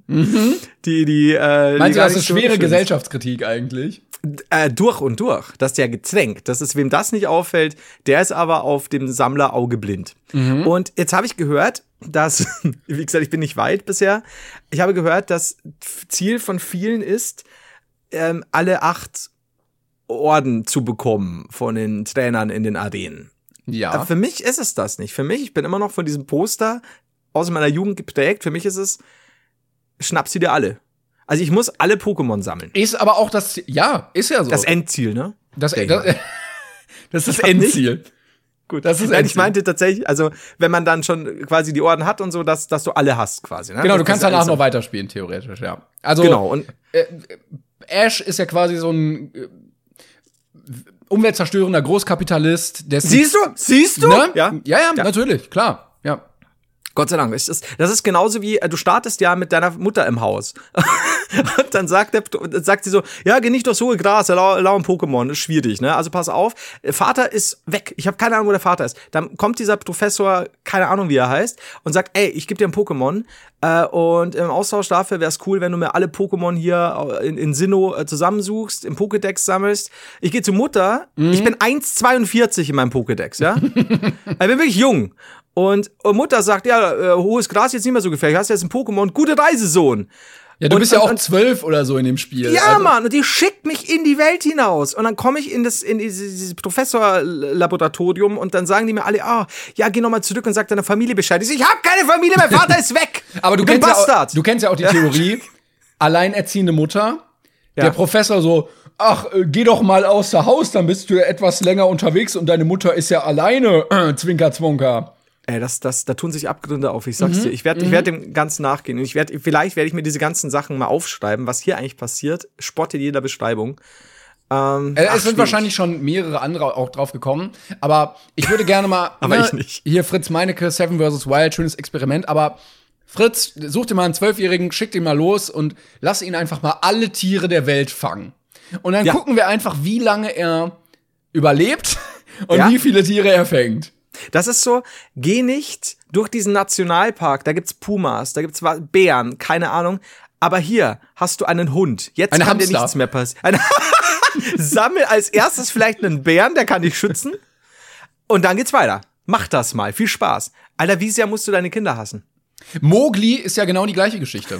Die, die, äh, Mhm. die Meinst du, das ist schwere Gesellschaftskritik eigentlich? Äh, durch und durch. Das ist ja gezwängt. Das ist, wem das nicht auffällt, der ist aber auf dem Sammlerauge blind. Und jetzt habe ich gehört, dass, wie gesagt, ich bin nicht weit bisher. Ich habe gehört, dass Ziel von vielen ist, ähm, alle acht Orden zu bekommen von den Trainern in den Arenen. Ja. Aber Für mich ist es das nicht. Für mich, ich bin immer noch von diesem Poster aus meiner Jugend geprägt. Für mich ist es, schnapp sie dir alle. Also ich muss alle Pokémon sammeln. Ist aber auch das, ja, ist ja so. Das Endziel, ne? das, Denk das, das ist das hab nicht- Endziel. Gut, Das ist Nein, ich Endziel. meinte tatsächlich, also wenn man dann schon quasi die Orden hat und so, dass, dass du alle hast quasi. Ne? Genau, du kannst danach alles- noch weiterspielen, theoretisch, ja. Also, Genau, und Ash ist ja quasi so ein äh, umweltzerstörender Großkapitalist, dessen siehst du? Siehst du? Ne? Ja. ja, ja, Ja. natürlich, klar. Gott sei Dank. Das ist genauso wie, äh, du startest ja mit deiner Mutter im Haus. und dann sagt, der, sagt sie so, ja, geh nicht durchs hohe Gras, lau, lau ein Pokémon, ist schwierig, ne? Also pass auf, Vater ist weg. Ich habe keine Ahnung, wo der Vater ist. Dann kommt dieser Professor, keine Ahnung, wie er heißt, und sagt, ey, ich gebe dir ein Pokémon. Äh, und im Austausch dafür wäre es cool, wenn du mir alle Pokémon hier in, in Sinnoh äh, zusammensuchst, im Pokédex sammelst. Ich gehe zur Mutter, ich bin 1,42 in meinem Pokédex, ja? ich bin wirklich jung. Und Mutter sagt, ja, äh, hohes Gras jetzt nicht mehr so gefährlich. Hast jetzt ein Pokémon. Gute Reise, Sohn. Ja, du Und- bist ja und- auch zwölf oder so in dem Spiel. Ja, Also- Mann, und die schickt mich in die Welt hinaus. Und dann komme ich in das in dieses, dieses Professorlaboratorium und dann sagen die mir alle, ah, ja, geh nochmal zurück und sag deiner Familie Bescheid. Ich, so, ich hab keine Familie, mein Vater ist weg. Aber du kennst, ja auch, du kennst ja auch die Theorie, alleinerziehende Mutter, Ja. der Professor so, ach, äh, geh doch mal außer Haus, dann bist du ja etwas länger unterwegs und deine Mutter ist ja alleine, äh, Zwinker, Zwonker. Ey, das, das, da tun sich Abgründe auf, ich sag's Mhm. dir. Ich werde ich werd dem Ganzen nachgehen. Und ich werd, vielleicht werde ich mir diese ganzen Sachen mal aufschreiben, was hier eigentlich passiert. Spott in jeder Beschreibung. Ähm, Äh, ach, es sind schwierig. wahrscheinlich schon mehrere andere auch drauf gekommen, aber ich würde gerne mal, Aber ne, ich nicht. hier Fritz Meinecke, Seven vs. Wild, schönes Experiment, aber Fritz, such dir mal einen Zwölfjährigen, schick den mal los und lass ihn einfach mal alle Tiere der Welt fangen. Und dann Ja. gucken wir einfach, wie lange er überlebt und Ja. wie viele Tiere er fängt. Das ist so, geh nicht durch diesen Nationalpark, da gibt's Pumas, da gibt's Bären, keine Ahnung. Aber hier hast du einen Hund. Jetzt Ein kann dir Hamster. nichts mehr passieren. Sammel als erstes vielleicht einen Bären, der kann dich schützen. Und dann geht's weiter. Mach das mal. Viel Spaß. Alter, wie sehr musst du deine Kinder hassen? Mowgli ist ja genau die gleiche Geschichte.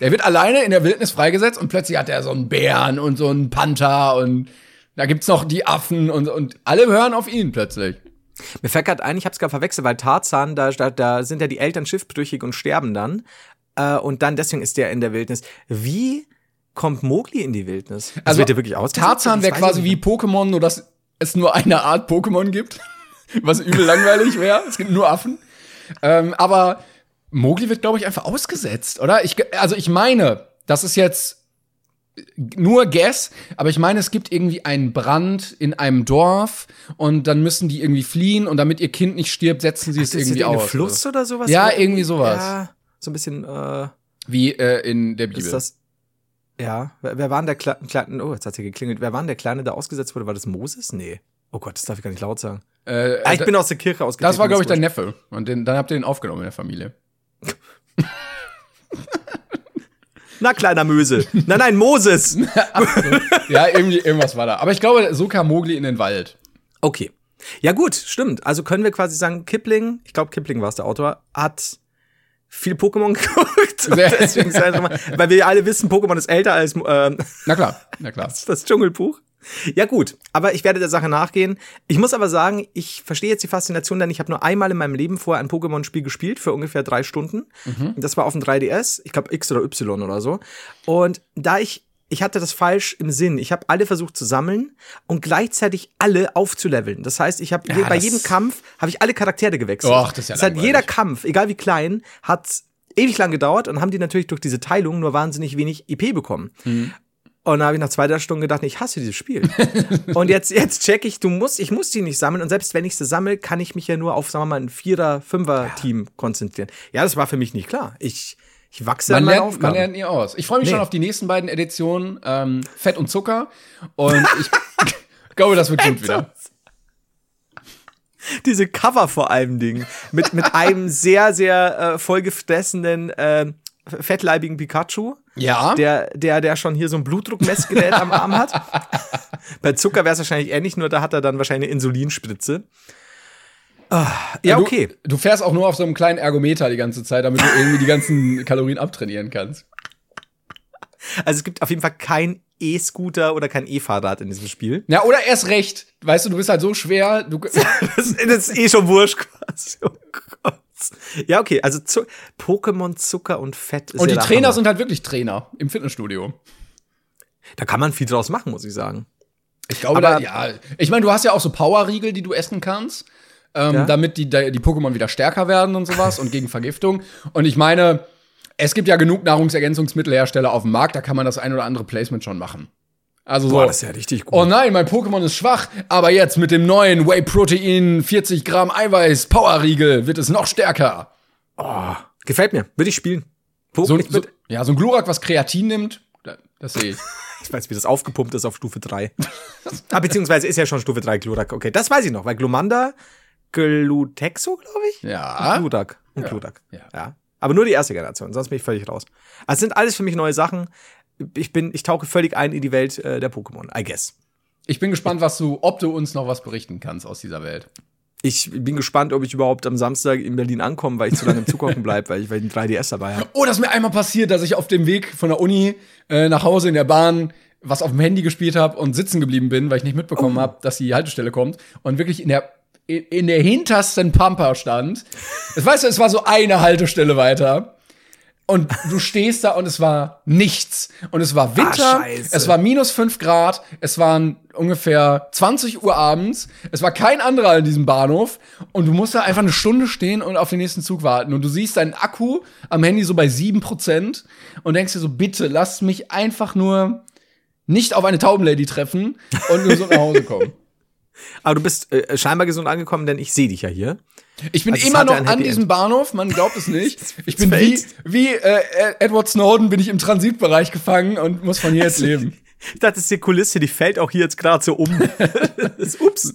Der wird alleine in der Wildnis freigesetzt und plötzlich hat er so einen Bären und so einen Panther und da gibt's noch die Affen und, und alle hören auf ihn plötzlich. Mir fällt gerade ein, ich hab's gerade verwechselt, weil Tarzan, da, da, da sind ja die Eltern schiffbrüchig und sterben dann. Äh, und dann, deswegen ist der in der Wildnis. Wie kommt Mowgli in die Wildnis? Das wird ja wirklich ausgesetzt? Tarzan wäre quasi wie. Pokémon, nur dass es nur eine Art Pokémon gibt. Was übel langweilig wäre. Es gibt nur Affen. Ähm, aber Mowgli wird, glaube ich, einfach ausgesetzt, oder? Ich, also ich meine, das ist jetzt nur Guess, aber ich meine, es gibt irgendwie einen Brand in einem Dorf und dann müssen die irgendwie fliehen und damit ihr Kind nicht stirbt, setzen sie es Ist das irgendwie aus. Fluss oder sowas? Ja, Oder- irgendwie sowas. Ja, so ein bisschen, äh, Wie äh, in der Bibel. ist das. Ja, wer, wer war denn der kleine, Kle oh, jetzt hat sie geklingelt. Wer war denn der Kleine, der ausgesetzt wurde? War das Moses? Nee. Oh Gott, das darf ich gar nicht laut sagen. Äh, ah, ich bin aus der Kirche ausgetreten. Das war, glaube ich, dein Neffe. Und den, dann habt ihr ihn aufgenommen in der Familie. Na, kleiner Möse. Nein, nein, Moses. ja, irgendwie, irgendwas war da. Aber ich glaube, so kam Mogli in den Wald. Okay. Ja, gut, stimmt. Also können wir quasi sagen, Kipling, ich glaube, Kipling war es der Autor, hat viel Pokémon geguckt. Deswegen weil wir alle wissen, Pokémon ist älter als. Äh, na klar, na klar. Das Dschungelbuch. Ja gut, aber ich werde der Sache nachgehen. Ich muss aber sagen, ich verstehe jetzt die Faszination, denn ich habe nur einmal in meinem Leben vorher ein Pokémon-Spiel gespielt für ungefähr drei Stunden. Mhm. Das war auf dem 3DS, ich glaube X oder Y oder so. Und da ich ich hatte das falsch im Sinn. Ich habe alle versucht zu sammeln und gleichzeitig alle aufzuleveln. Das heißt, ich habe ja, bei jedem Kampf habe ich alle Charaktere gewechselt. Och, das ist ja das heißt, jeder Kampf, egal wie klein, hat ewig lang gedauert und haben die natürlich durch diese Teilung nur wahnsinnig wenig EP bekommen. Mhm. Und dann habe ich nach zwei, drei Stunden gedacht, ich hasse dieses Spiel. und jetzt, jetzt check ich, du musst, ich muss die nicht sammeln. Und selbst wenn ich sie sammle, kann ich mich ja nur auf, sagen wir mal, ein Vierer-, Fünfer-Team ja. konzentrieren. Ja, das war für mich nicht klar. Ich, ich wachse man an lernt, Aufgaben. Man lernt nie aus. Ich freue mich nee. schon auf die nächsten beiden Editionen, ähm, Fett und Zucker. Und ich glaube, das wird gut wieder. Diese Cover vor allem Ding. Mit, mit einem sehr, sehr äh, vollgefressenen, äh, fettleibigen Pikachu. Ja. Der, der, der schon hier so ein Blutdruckmessgerät am Arm hat. Bei Zucker wäre es wahrscheinlich ähnlich, nur da hat er dann wahrscheinlich eine Insulinspritze. Ah, ja, okay. Du, du, fährst auch nur auf so einem kleinen Ergometer die ganze Zeit, damit du irgendwie die ganzen Kalorien abtrainieren kannst. Also es gibt auf jeden Fall kein E-Scooter oder kein E-Fahrrad in diesem Spiel. Ja, oder erst recht. Weißt du, du bist halt so schwer. Du das, das ist eh schon wurscht quasi. Oh Gott. Ja, okay, also Zu Pokémon Zucker und Fett ist Und ja die Trainer Hammer. sind halt wirklich Trainer im Fitnessstudio. Da kann man viel draus machen, muss ich sagen. Ich glaube, Aber, da, ja. Ich meine, du hast ja auch so Powerriegel, die du essen kannst ähm, ja? damit die, die Pokémon wieder stärker werden und sowas und gegen Vergiftung. Und ich meine, es gibt ja genug Nahrungsergänzungsmittelhersteller auf dem Markt, da kann man das ein oder andere Placement schon machen. Also Boah, so, das ist ja richtig gut. Oh nein, mein Pokémon ist schwach, aber jetzt mit dem neuen Whey Protein 40 Gramm Eiweiß Powerriegel wird es noch stärker. Oh, gefällt mir. Würde ich spielen. Po so, so, ja, so ein Glurak, was Kreatin nimmt, das sehe ich. Ich weiß, wie das aufgepumpt ist auf Stufe 3. ah, beziehungsweise ist ja schon Stufe 3 Glurak. Okay, das weiß ich noch, weil Glumanda Glutexo, glaube ich. Ja. Und Gludak. Und ja. Gludak. Ja. ja. Aber nur die erste Generation, sonst bin ich völlig raus. Also es sind alles für mich neue Sachen. Ich bin, ich tauche völlig ein in die Welt äh, der Pokémon, I guess. Ich bin gespannt, was du, ob du uns noch was berichten kannst aus dieser Welt. Ich bin gespannt, ob ich überhaupt am Samstag in Berlin ankomme, weil ich zu lange im Zug hocken bleibe, weil ich, weil einen 3DS dabei habe. Oh, das ist mir einmal passiert, dass ich auf dem Weg von der Uni äh, nach Hause in der Bahn was auf dem Handy gespielt habe und sitzen geblieben bin, weil ich nicht mitbekommen oh. habe, dass die Haltestelle kommt und wirklich in der in der hintersten Pampa stand. Das weißt du, es war so eine Haltestelle weiter. Und du stehst da und es war nichts. Und es war Winter, ah, es war minus fünf Grad, es waren ungefähr 20 Uhr abends, es war kein anderer in diesem Bahnhof und du musst da einfach eine Stunde stehen und auf den nächsten Zug warten. Und du siehst deinen Akku am Handy so bei sieben Prozent und denkst dir so, bitte lass mich einfach nur nicht auf eine Taubenlady treffen und nur so nach Hause kommen. Aber du bist äh, scheinbar gesund angekommen, denn ich sehe dich ja hier. Ich bin also immer noch an diesem Bahnhof, man glaubt es nicht. Ich bin wie, wie äh, Edward Snowden bin ich im Transitbereich gefangen und muss von hier jetzt leben. Ich dachte, das ist die Kulisse, die fällt auch hier jetzt gerade so um. Ups.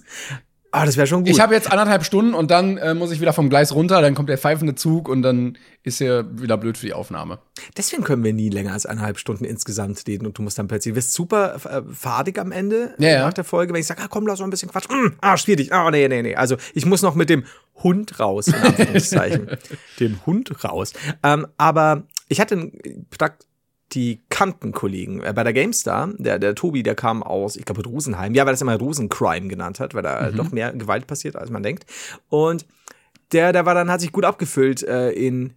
Ah, das wäre schon gut. Ich habe jetzt anderthalb Stunden und dann äh, muss ich wieder vom Gleis runter, dann kommt der pfeifende Zug und dann ist er wieder blöd für die Aufnahme. Deswegen können wir nie länger als eineinhalb Stunden insgesamt reden und du musst dann plötzlich, du wirst super äh, fadig am Ende ja, ja. nach der Folge, wenn ich sage, ah, komm, lass uns ein bisschen Quatsch. Mm, ah, schwierig. Ah, nee, nee, nee. Also ich muss noch mit dem Hund raus, in Anführungszeichen. dem Hund raus. Ähm, aber ich hatte einen die Kantenkollegen äh, bei der GameStar, der, der Tobi, der kam aus, ich glaube, Rosenheim, ja, weil er das immer Rosencrime genannt hat, weil da mhm. doch mehr Gewalt passiert, als man denkt. Und der, der war dann, hat sich gut abgefüllt äh, in,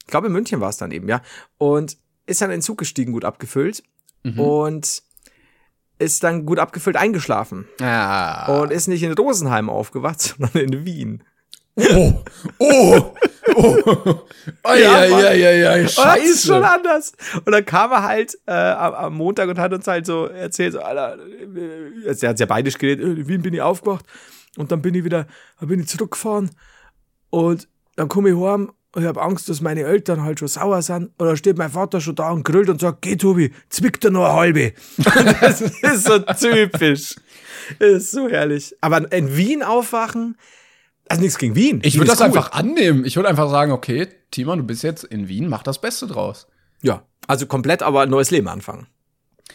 ich glaube, in München war es dann eben, ja. Und ist dann in den Zug gestiegen, gut abgefüllt. Mhm. Und ist dann gut abgefüllt eingeschlafen. Ah. Und ist nicht in Rosenheim aufgewacht, sondern in Wien. Oh, oh, oh. oh ja, ja, ja, ja, scheiße. Das ist schon anders. Und dann kam er halt äh, am, am, Montag und hat uns halt so erzählt, so, Alter, äh, er hat ja beidisch geredet, in äh, Wien bin ich aufgewacht und dann bin ich wieder, dann bin ich zurückgefahren und dann komme ich heim ich habe Angst, dass meine Eltern halt schon sauer sind. Oder steht mein Vater schon da und grillt und sagt, geh Tobi, zwick dir noch eine halbe. das ist so typisch. Das ist so herrlich. Aber in Wien aufwachen, also nichts gegen Wien. Ich würde ist das cool. einfach annehmen. Ich würde einfach sagen, okay, Timon, du bist jetzt in Wien, mach das Beste draus. Ja, also komplett aber ein neues Leben anfangen.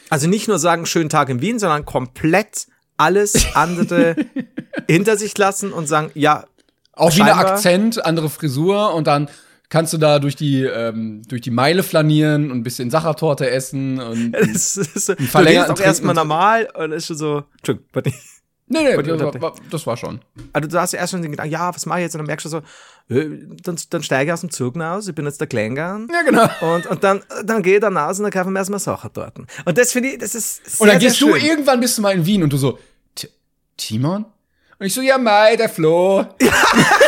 Also nicht nur sagen, schönen Tag in Wien, sondern komplett alles andere hinter sich lassen und sagen, ja, Auch wieder Akzent, andere Frisur und dann kannst du da durch die, ähm, durch die Meile flanieren und ein bisschen Sachertorte essen und. es ist, du verlängerten redest auch erstmal normal und ist schon so, Entschuldigung. Nee, nee, das war, war- das war schon. Also du hast erst schon den Gedanken, ja, was mache ich jetzt? Und dann merkst du so, äh, dann, dann steige ich aus dem Zug aus, ich bin jetzt der Kleingarn. Ja, genau. Und, und dann, dann gehe ich dann raus und dann kaufen wir erstmal Sachen dort. Und das finde ich, das ist sehr, Und dann gehst du irgendwann bist du mal in Wien und du so, "T- Timon? Und ich so, ja, Mai, der Flo.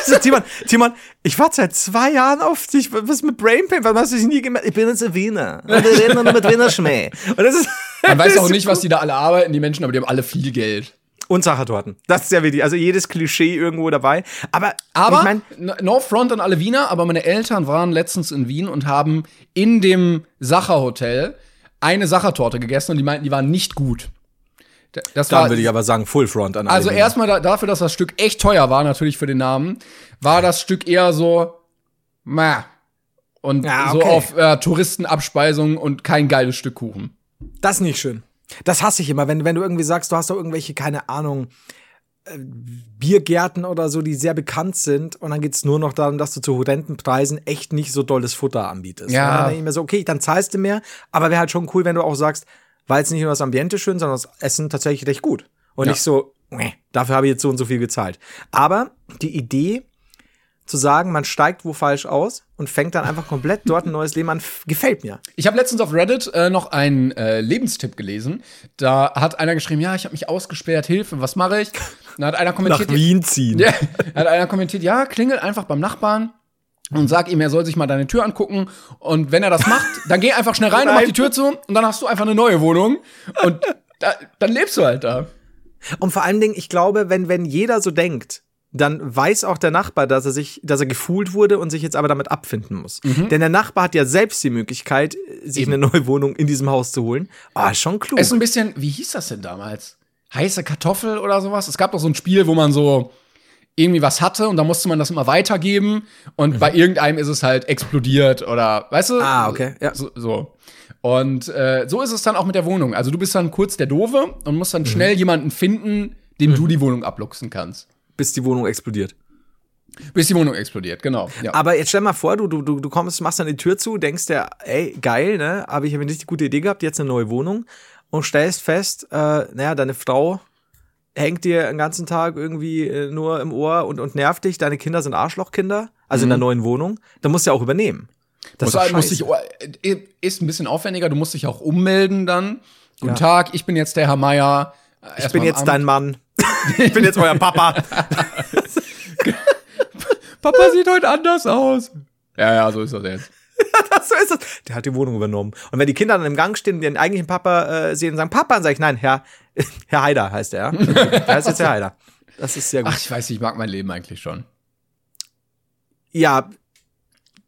Also, Timon, Timon, ich warte seit zwei Jahren auf dich. Was ist mit Brain Pain? Warum hast du dich nie gemerkt? Ich bin jetzt ein Wiener. Und wir reden nur mit Wiener Schmäh. Und das ist, Man weiß auch nicht, was die da alle arbeiten, die Menschen, aber die haben alle viel Geld. Und Sachertorten. Das ist ja wichtig. Also jedes Klischee irgendwo dabei. Aber, Aber, ich mein, no front an alle Wiener, aber meine Eltern waren letztens in Wien und haben in dem Sacher-Hotel eine Sachertorte gegessen und die meinten, die waren nicht gut. Das war, aber sagen, Full Front an alle also Wiener. erstmal da, dafür, dass das Stück echt teuer war, natürlich für den Namen, war das Stück eher so, meh. Und Ja, so okay. auf äh, Touristenabspeisung und kein geiles Stück Kuchen. Das ist nicht schön. Das hasse ich immer, wenn, wenn du irgendwie sagst, du hast doch irgendwelche, keine Ahnung, äh, Biergärten oder so, die sehr bekannt sind und dann geht's nur noch darum, dass du zu horrenden Preisen echt nicht so dolles Futter anbietest. Ja. Und dann denke ich mir so, okay, dann zahlst du mehr, aber wäre halt schon cool, wenn du auch sagst, war jetzt nicht nur das Ambiente schön, sondern das Essen tatsächlich recht gut. Und Ja. nicht so, "Meh, dafür habe ich jetzt so und so viel gezahlt. Aber die Idee, zu sagen, man steigt wo falsch aus und fängt dann einfach komplett dort ein neues Leben an, gefällt mir. Ich habe letztens auf Reddit äh, noch einen äh, Lebenstipp gelesen. Da hat einer geschrieben, ja, ich habe mich ausgesperrt, Hilfe, was mache ich? Dann hat einer kommentiert, Wien ziehen. Ja, hat einer kommentiert, ja, klingel einfach beim Nachbarn und sag ihm, er soll sich mal deine Tür angucken. Und wenn er das macht, dann geh einfach schnell rein und mach die Tür zu und dann hast du einfach eine neue Wohnung. Und da, dann lebst du halt da. Und vor allen Dingen, ich glaube, wenn, wenn jeder so denkt, dann weiß auch der Nachbar, dass er sich, dass er gefühlt wurde und sich jetzt aber damit abfinden muss. Denn der Nachbar hat ja selbst die Möglichkeit, sich eine neue Wohnung in diesem Haus zu holen. Ah, schon klug. Es ist ein bisschen, wie hieß das denn damals? Heiße Kartoffel oder sowas? Es gab doch so ein Spiel, wo man so irgendwie was hatte und da musste man das immer weitergeben und bei irgendeinem ist es halt explodiert oder, weißt du? Ah, okay, ja. So. so. Und äh, so ist es dann auch mit der Wohnung. Also du bist dann kurz der Doofe und musst dann schnell jemanden finden, dem du die Wohnung abluchsen kannst. Bis die Wohnung explodiert. Bis die Wohnung explodiert, genau. Ja. Aber jetzt stell mal vor, du, du, du kommst, machst dann die Tür zu, denkst dir, ey, geil, ne? Aber ich habe eine richtig gute Idee gehabt, jetzt eine neue Wohnung und stellst fest, äh, naja, deine Frau hängt dir den ganzen Tag irgendwie äh, nur im Ohr und, und nervt dich, deine Kinder sind Arschlochkinder, also in der neuen Wohnung, dann musst du ja auch übernehmen. Das musst scheiße. dich, ist ein bisschen aufwendiger, du musst dich auch ummelden dann. Guten Ja. Tag, ich bin jetzt der Herr Meier. ich bin jetzt dein Mann. Ich bin jetzt euer Papa. Papa sieht heute anders aus. Ja, ja, so ist das jetzt. so ist es. Der hat die Wohnung übernommen. Und wenn die Kinder dann im Gang stehen und ihren eigentlichen Papa äh, sehen und sagen, Papa, dann sage ich, nein, Herr, Herr Haider heißt er. Ja? Er ist jetzt Herr Haider. Das ist sehr gut. Ach, ich weiß, ich mag mein Leben eigentlich schon. Ja,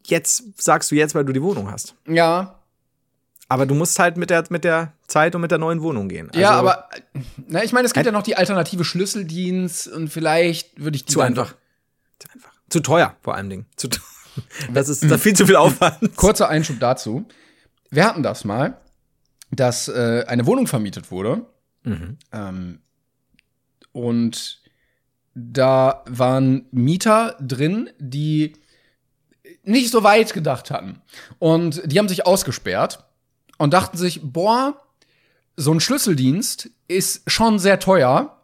jetzt sagst du jetzt, weil du die Wohnung hast. Ja. Aber du musst halt mit der, mit der Zeit und mit der neuen Wohnung gehen. ja, Also, aber äh, na, ich meine, es gibt ja noch die alternative Schlüsseldienst und vielleicht würde ich die Zu einfach. Zu einfach. Zu teuer, vor allem Dingen. Zu teuer. Das ist da viel zu viel Aufwand. Kurzer Einschub dazu. Wir hatten das mal, dass äh, eine Wohnung vermietet wurde. Ähm, und da waren Mieter drin, die nicht so weit gedacht hatten. Und die haben sich ausgesperrt und dachten sich, boah, so ein Schlüsseldienst ist schon sehr teuer.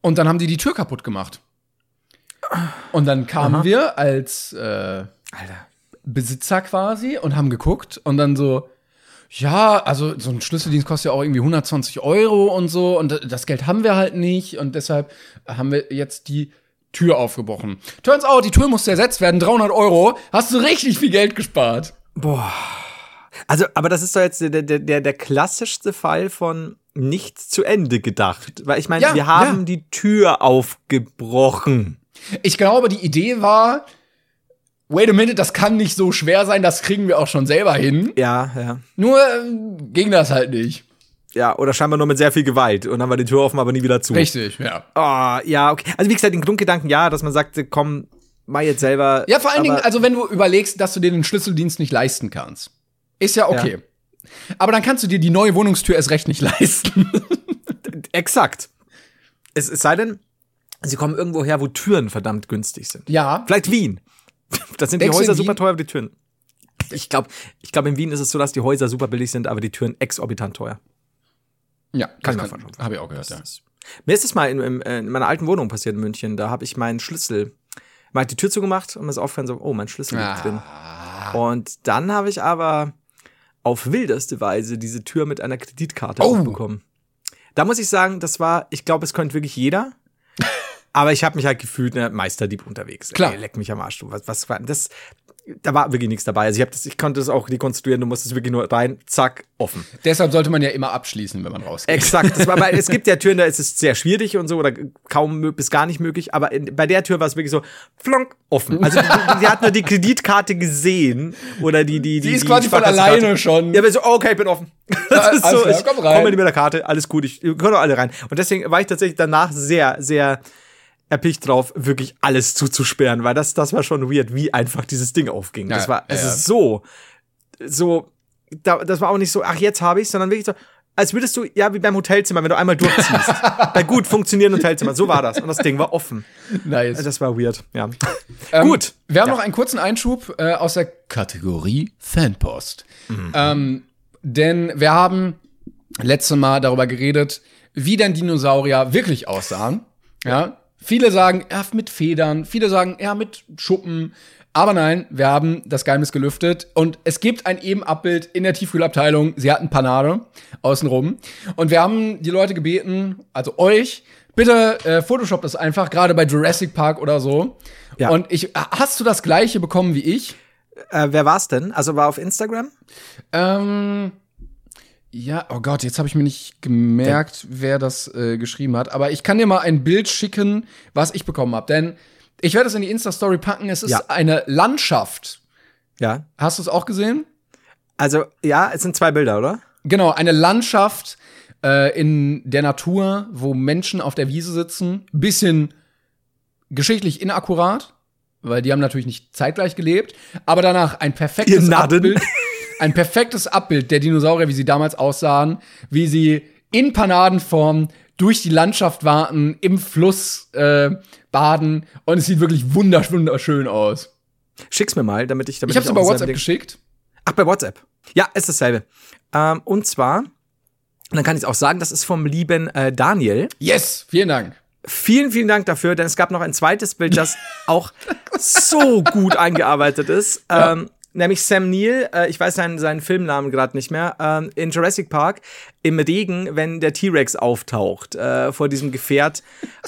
Und dann haben die die Tür kaputt gemacht. Und dann kamen wir als äh. Besitzer quasi und haben geguckt und dann so, ja, also so ein Schlüsseldienst kostet ja auch irgendwie 120 Euro und so und das Geld haben wir halt nicht und deshalb haben wir jetzt die Tür aufgebrochen. Turns out, die Tür musste ersetzt werden, 300 Euro, hast du richtig viel Geld gespart. Also, aber das ist doch jetzt der, der, der, der klassischste Fall von nichts zu Ende gedacht. Weil ich meine, Ja, wir haben ja. die Tür aufgebrochen. Ich glaube, die Idee war, wait a minute, das kann nicht so schwer sein, das kriegen wir auch schon selber hin. Ja, ja. Nur äh, ging das halt nicht. Ja, oder scheinbar nur mit sehr viel Gewalt. Und dann war die Tür offen, aber nie wieder zu. Richtig, ja. Oh, ja, okay. Also wie gesagt, den Grundgedanken, ja, dass man sagt, komm, mach jetzt selber. Ja, vor allen Dingen, also wenn du überlegst, dass du dir den Schlüsseldienst nicht leisten kannst. Ist ja okay. Ja. Aber dann kannst du dir die neue Wohnungstür erst recht nicht leisten. Exakt. Es, es sei denn, sie kommen irgendwo her, wo Türen verdammt günstig sind. Ja. Vielleicht Wien. Da sind die Häuser super teuer, aber die Türen. Ich glaube, ich glaube, in Wien ist es so, dass die Häuser super billig sind, aber die Türen exorbitant teuer. Ja, kann ich mir vorstellen. Habe ich auch gehört, ja. Mir ist es mal in, in, in, meiner alten Wohnung passiert in München. Da habe ich meinen Schlüssel, mal hat die Tür zugemacht und mir ist aufgefallen so, oh, mein Schlüssel liegt ah. drin. Und dann habe ich aber auf wildeste Weise diese Tür mit einer Kreditkarte oh. aufbekommen. Da muss ich sagen, das war, ich glaube, es könnte wirklich jeder. Aber ich habe mich halt gefühlt, ne, Meisterdieb unterwegs. Klar. Ey, leck mich am Arsch. Was, was war das? da war wirklich nichts dabei. Also ich, hab das, ich konnte das auch rekonstruieren, du musstest wirklich nur rein, zack, offen. Deshalb sollte man ja immer abschließen, wenn man rausgeht. Exakt. Das war, weil es gibt ja Türen, da ist es sehr schwierig und so, oder kaum bis gar nicht möglich, aber in, bei der Tür war es wirklich so, flonk, offen. Also die, die, hat nur die Kreditkarte gesehen oder die, die, die. Die ist quasi von alleine schon. Ja, aber so, okay, ich bin offen. Das ist so, ich komm rein. Komm mit der Karte, alles gut, ich, können doch alle rein. Und deswegen war ich tatsächlich danach sehr, sehr, erpicht drauf, wirklich alles zuzusperren, weil das, das war schon weird, wie einfach dieses Ding aufging. Ja, das war, es ja. ist so, so, da, das war auch nicht so, ach, jetzt habe ich sondern wirklich so, als würdest du, ja, wie beim Hotelzimmer, wenn du einmal durchziehst. Bei gut funktionierenden Hotelzimmer. So war das. Und das Ding war offen. Nice. Das war weird, ja. Ähm, gut. Wir haben ja. noch einen kurzen Einschub äh, aus der Kategorie Fanpost. Mhm. Ähm, denn wir haben letztes Mal darüber geredet, wie denn Dinosaurier wirklich aussahen. Ja. Viele sagen, ja, mit Federn, viele sagen, ja, mit Schuppen. Aber nein, wir haben das Geheimnis gelüftet und es gibt ein Ebenabbild in der Tiefkühlabteilung. Sie hatten Panade außenrum. Und wir haben die Leute gebeten, also euch, bitte äh, Photoshop das einfach, gerade bei Jurassic Park oder so. Ja. Und ich, hast du das gleiche bekommen wie ich? Äh, wer war's denn? Also war auf Instagram? Ähm, ja, oh Gott, jetzt habe ich mir nicht gemerkt, wer das äh, geschrieben hat. Aber ich kann dir mal ein Bild schicken, was ich bekommen habe. Denn ich werde es in die Insta-Story packen. Es ist ja. eine Landschaft. Ja. Hast du es auch gesehen? Also, ja, es sind zwei Bilder, oder? Genau, eine Landschaft äh, in der Natur, wo Menschen auf der Wiese sitzen. Bisschen geschichtlich inakkurat, weil die haben natürlich nicht zeitgleich gelebt. Aber danach ein perfektes Abbild. ein perfektes Abbild der Dinosaurier, wie sie damals aussahen, wie sie in Panadenform durch die Landschaft warten, im Fluss äh, baden und es sieht wirklich wundersch wunderschön aus. Schick's mir mal, damit ich damit Ich hab's dir bei WhatsApp geschickt. Ach, bei WhatsApp. Ja, ist dasselbe. Ähm, und zwar, dann kann ich auch sagen, das ist vom lieben äh, Daniel. Yes, vielen Dank. Vielen, vielen Dank dafür, denn es gab noch ein zweites Bild, das auch so gut eingearbeitet ist. Ja. Ähm, nämlich Sam Neill, äh, ich weiß seinen, seinen Filmnamen gerade nicht mehr, ähm, in Jurassic Park im Regen, wenn der T-Rex auftaucht äh, vor diesem Gefährt.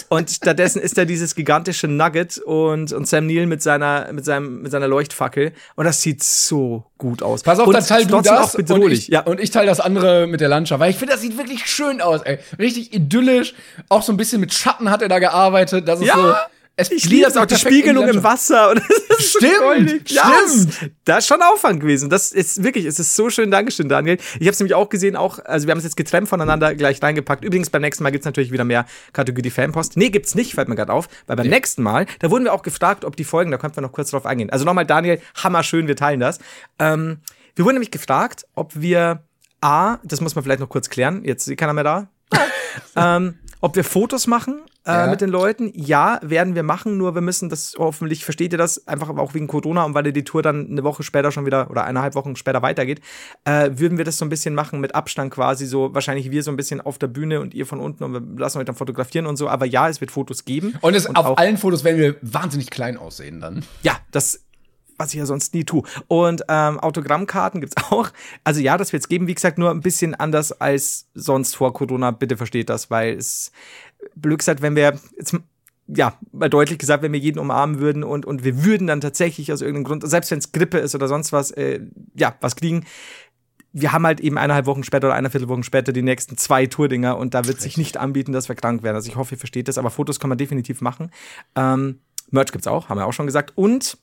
Und stattdessen ist da dieses gigantische Nugget und, und Sam Neill mit seiner, mit, seinem, mit seiner Leuchtfackel. Und das sieht so gut aus. Pass auf, und dann teil du das und ich, ja. und ich teile das andere mit der Landschaft. Weil ich finde, das sieht wirklich schön aus, ey. Richtig idyllisch. Auch so ein bisschen mit Schatten hat er da gearbeitet. Das ist ja. so es ich liebe auch die Spiegelung im Wasser. Und stimmt, so stimmt. Da ist schon Aufwand gewesen. Das ist wirklich, es ist so schön. Dankeschön, Daniel. Ich habe es nämlich auch gesehen, auch, also wir haben es jetzt getrennt voneinander gleich reingepackt. Übrigens, beim nächsten Mal gibt's natürlich wieder mehr Kategorie Fanpost. Nee, gibt's nicht, fällt mir gerade auf. Weil beim ja. nächsten Mal, da wurden wir auch gefragt, ob die Folgen, da könnten wir noch kurz drauf eingehen. Also nochmal, Daniel, hammerschön, wir teilen das. Ähm, wir wurden nämlich gefragt, ob wir A, das muss man vielleicht noch kurz klären, jetzt ist keiner mehr da. ähm, ob wir Fotos machen äh, ja. mit den Leuten. Ja, werden wir machen, nur wir müssen das, hoffentlich versteht ihr das, einfach auch wegen Corona und weil die Tour dann eine Woche später schon wieder oder eineinhalb Wochen später weitergeht, äh, würden wir das so ein bisschen machen mit Abstand quasi, so wahrscheinlich wir so ein bisschen auf der Bühne und ihr von unten und wir lassen euch dann fotografieren und so. Aber ja, es wird Fotos geben. Und, es, und auf allen Fotos werden wir wahnsinnig klein aussehen dann. Ja, das was ich ja sonst nie tue. Und ähm, Autogrammkarten gibt's auch. Also ja, das wird's geben. Wie gesagt, nur ein bisschen anders als sonst vor Corona. Bitte versteht das, weil es blöd gesagt, wenn wir jetzt ja, mal deutlich gesagt, wenn wir jeden umarmen würden und, und wir würden dann tatsächlich aus irgendeinem Grund, selbst wenn es Grippe ist oder sonst was, äh, ja, was kriegen, wir haben halt eben eineinhalb Wochen später oder eineinviertel Wochen später die nächsten zwei Tourdinger und da wird sich nicht anbieten, dass wir krank werden. Also ich hoffe, ihr versteht das, aber Fotos kann man definitiv machen. Ähm, Merch gibt's auch, haben wir auch schon gesagt. Und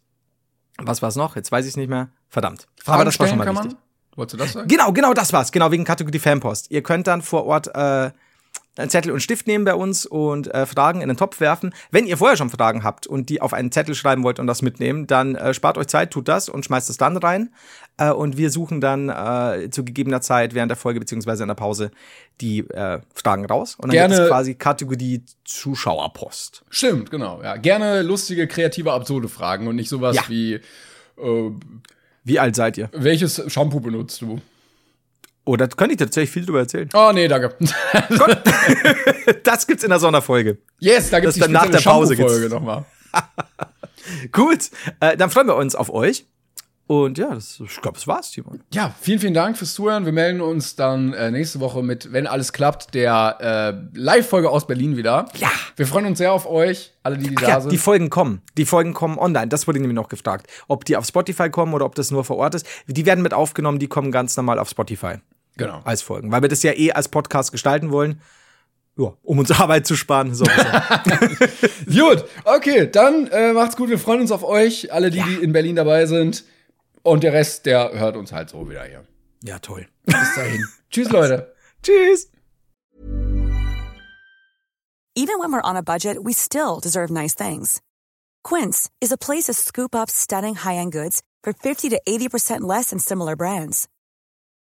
Was war's noch? Jetzt weiß ich nicht mehr. Verdammt. Fragen Aber das war schon mal wichtig. Wolltest du das sagen? Genau, genau, das war's. Genau, wegen Kategorie Fanpost. Ihr könnt dann vor Ort äh, einen Zettel und Stift nehmen bei uns und äh, Fragen in den Topf werfen. Wenn ihr vorher schon Fragen habt und die auf einen Zettel schreiben wollt und das mitnehmen, dann äh, spart euch Zeit, tut das und schmeißt es dann rein. Äh, und wir suchen dann äh, zu gegebener Zeit während der Folge beziehungsweise in der Pause die äh, Fragen raus. Und dann Gerne gibt es quasi Kategorie Zuschauerpost. Stimmt, genau. Ja. Gerne lustige, kreative, absurde Fragen und nicht sowas ja. wie äh, Wie alt seid ihr? Welches Shampoo benutzt du? Oh, da könnte ich tatsächlich viel drüber erzählen. Oh, nee, danke. das gibt's in der Sonderfolge. Yes, da gibt's das dann nach der Pause Folge nochmal. Gut, äh, dann freuen wir uns auf euch. Und ja, das, ich glaube, das war's, Timon. Ja, vielen, vielen Dank fürs Zuhören. Wir melden uns dann äh, nächste Woche mit, wenn alles klappt, der äh, Live-Folge aus Berlin wieder. Ja. Wir freuen uns sehr auf euch, alle, die, die da ja, sind. Die Folgen kommen. Die Folgen kommen online. Das wurde nämlich noch gefragt. Ob die auf Spotify kommen oder ob das nur vor Ort ist. Die werden mit aufgenommen, die kommen ganz normal auf Spotify. Genau. Als Folgen. Weil wir das ja eh als Podcast gestalten wollen. Ja, um uns Arbeit zu sparen. So gut, okay, dann äh, macht's gut. Wir freuen uns auf euch, alle, die, ja. die in Berlin dabei sind. Und der Rest, der hört uns halt so wieder hier. Ja, toll. Bis dahin. Tschüss, Leute. Tschüss. Even when we're on a budget, we still deserve nice things. Quince is a place to scoop up stunning high-end goods for 50 to 80% less than similar brands.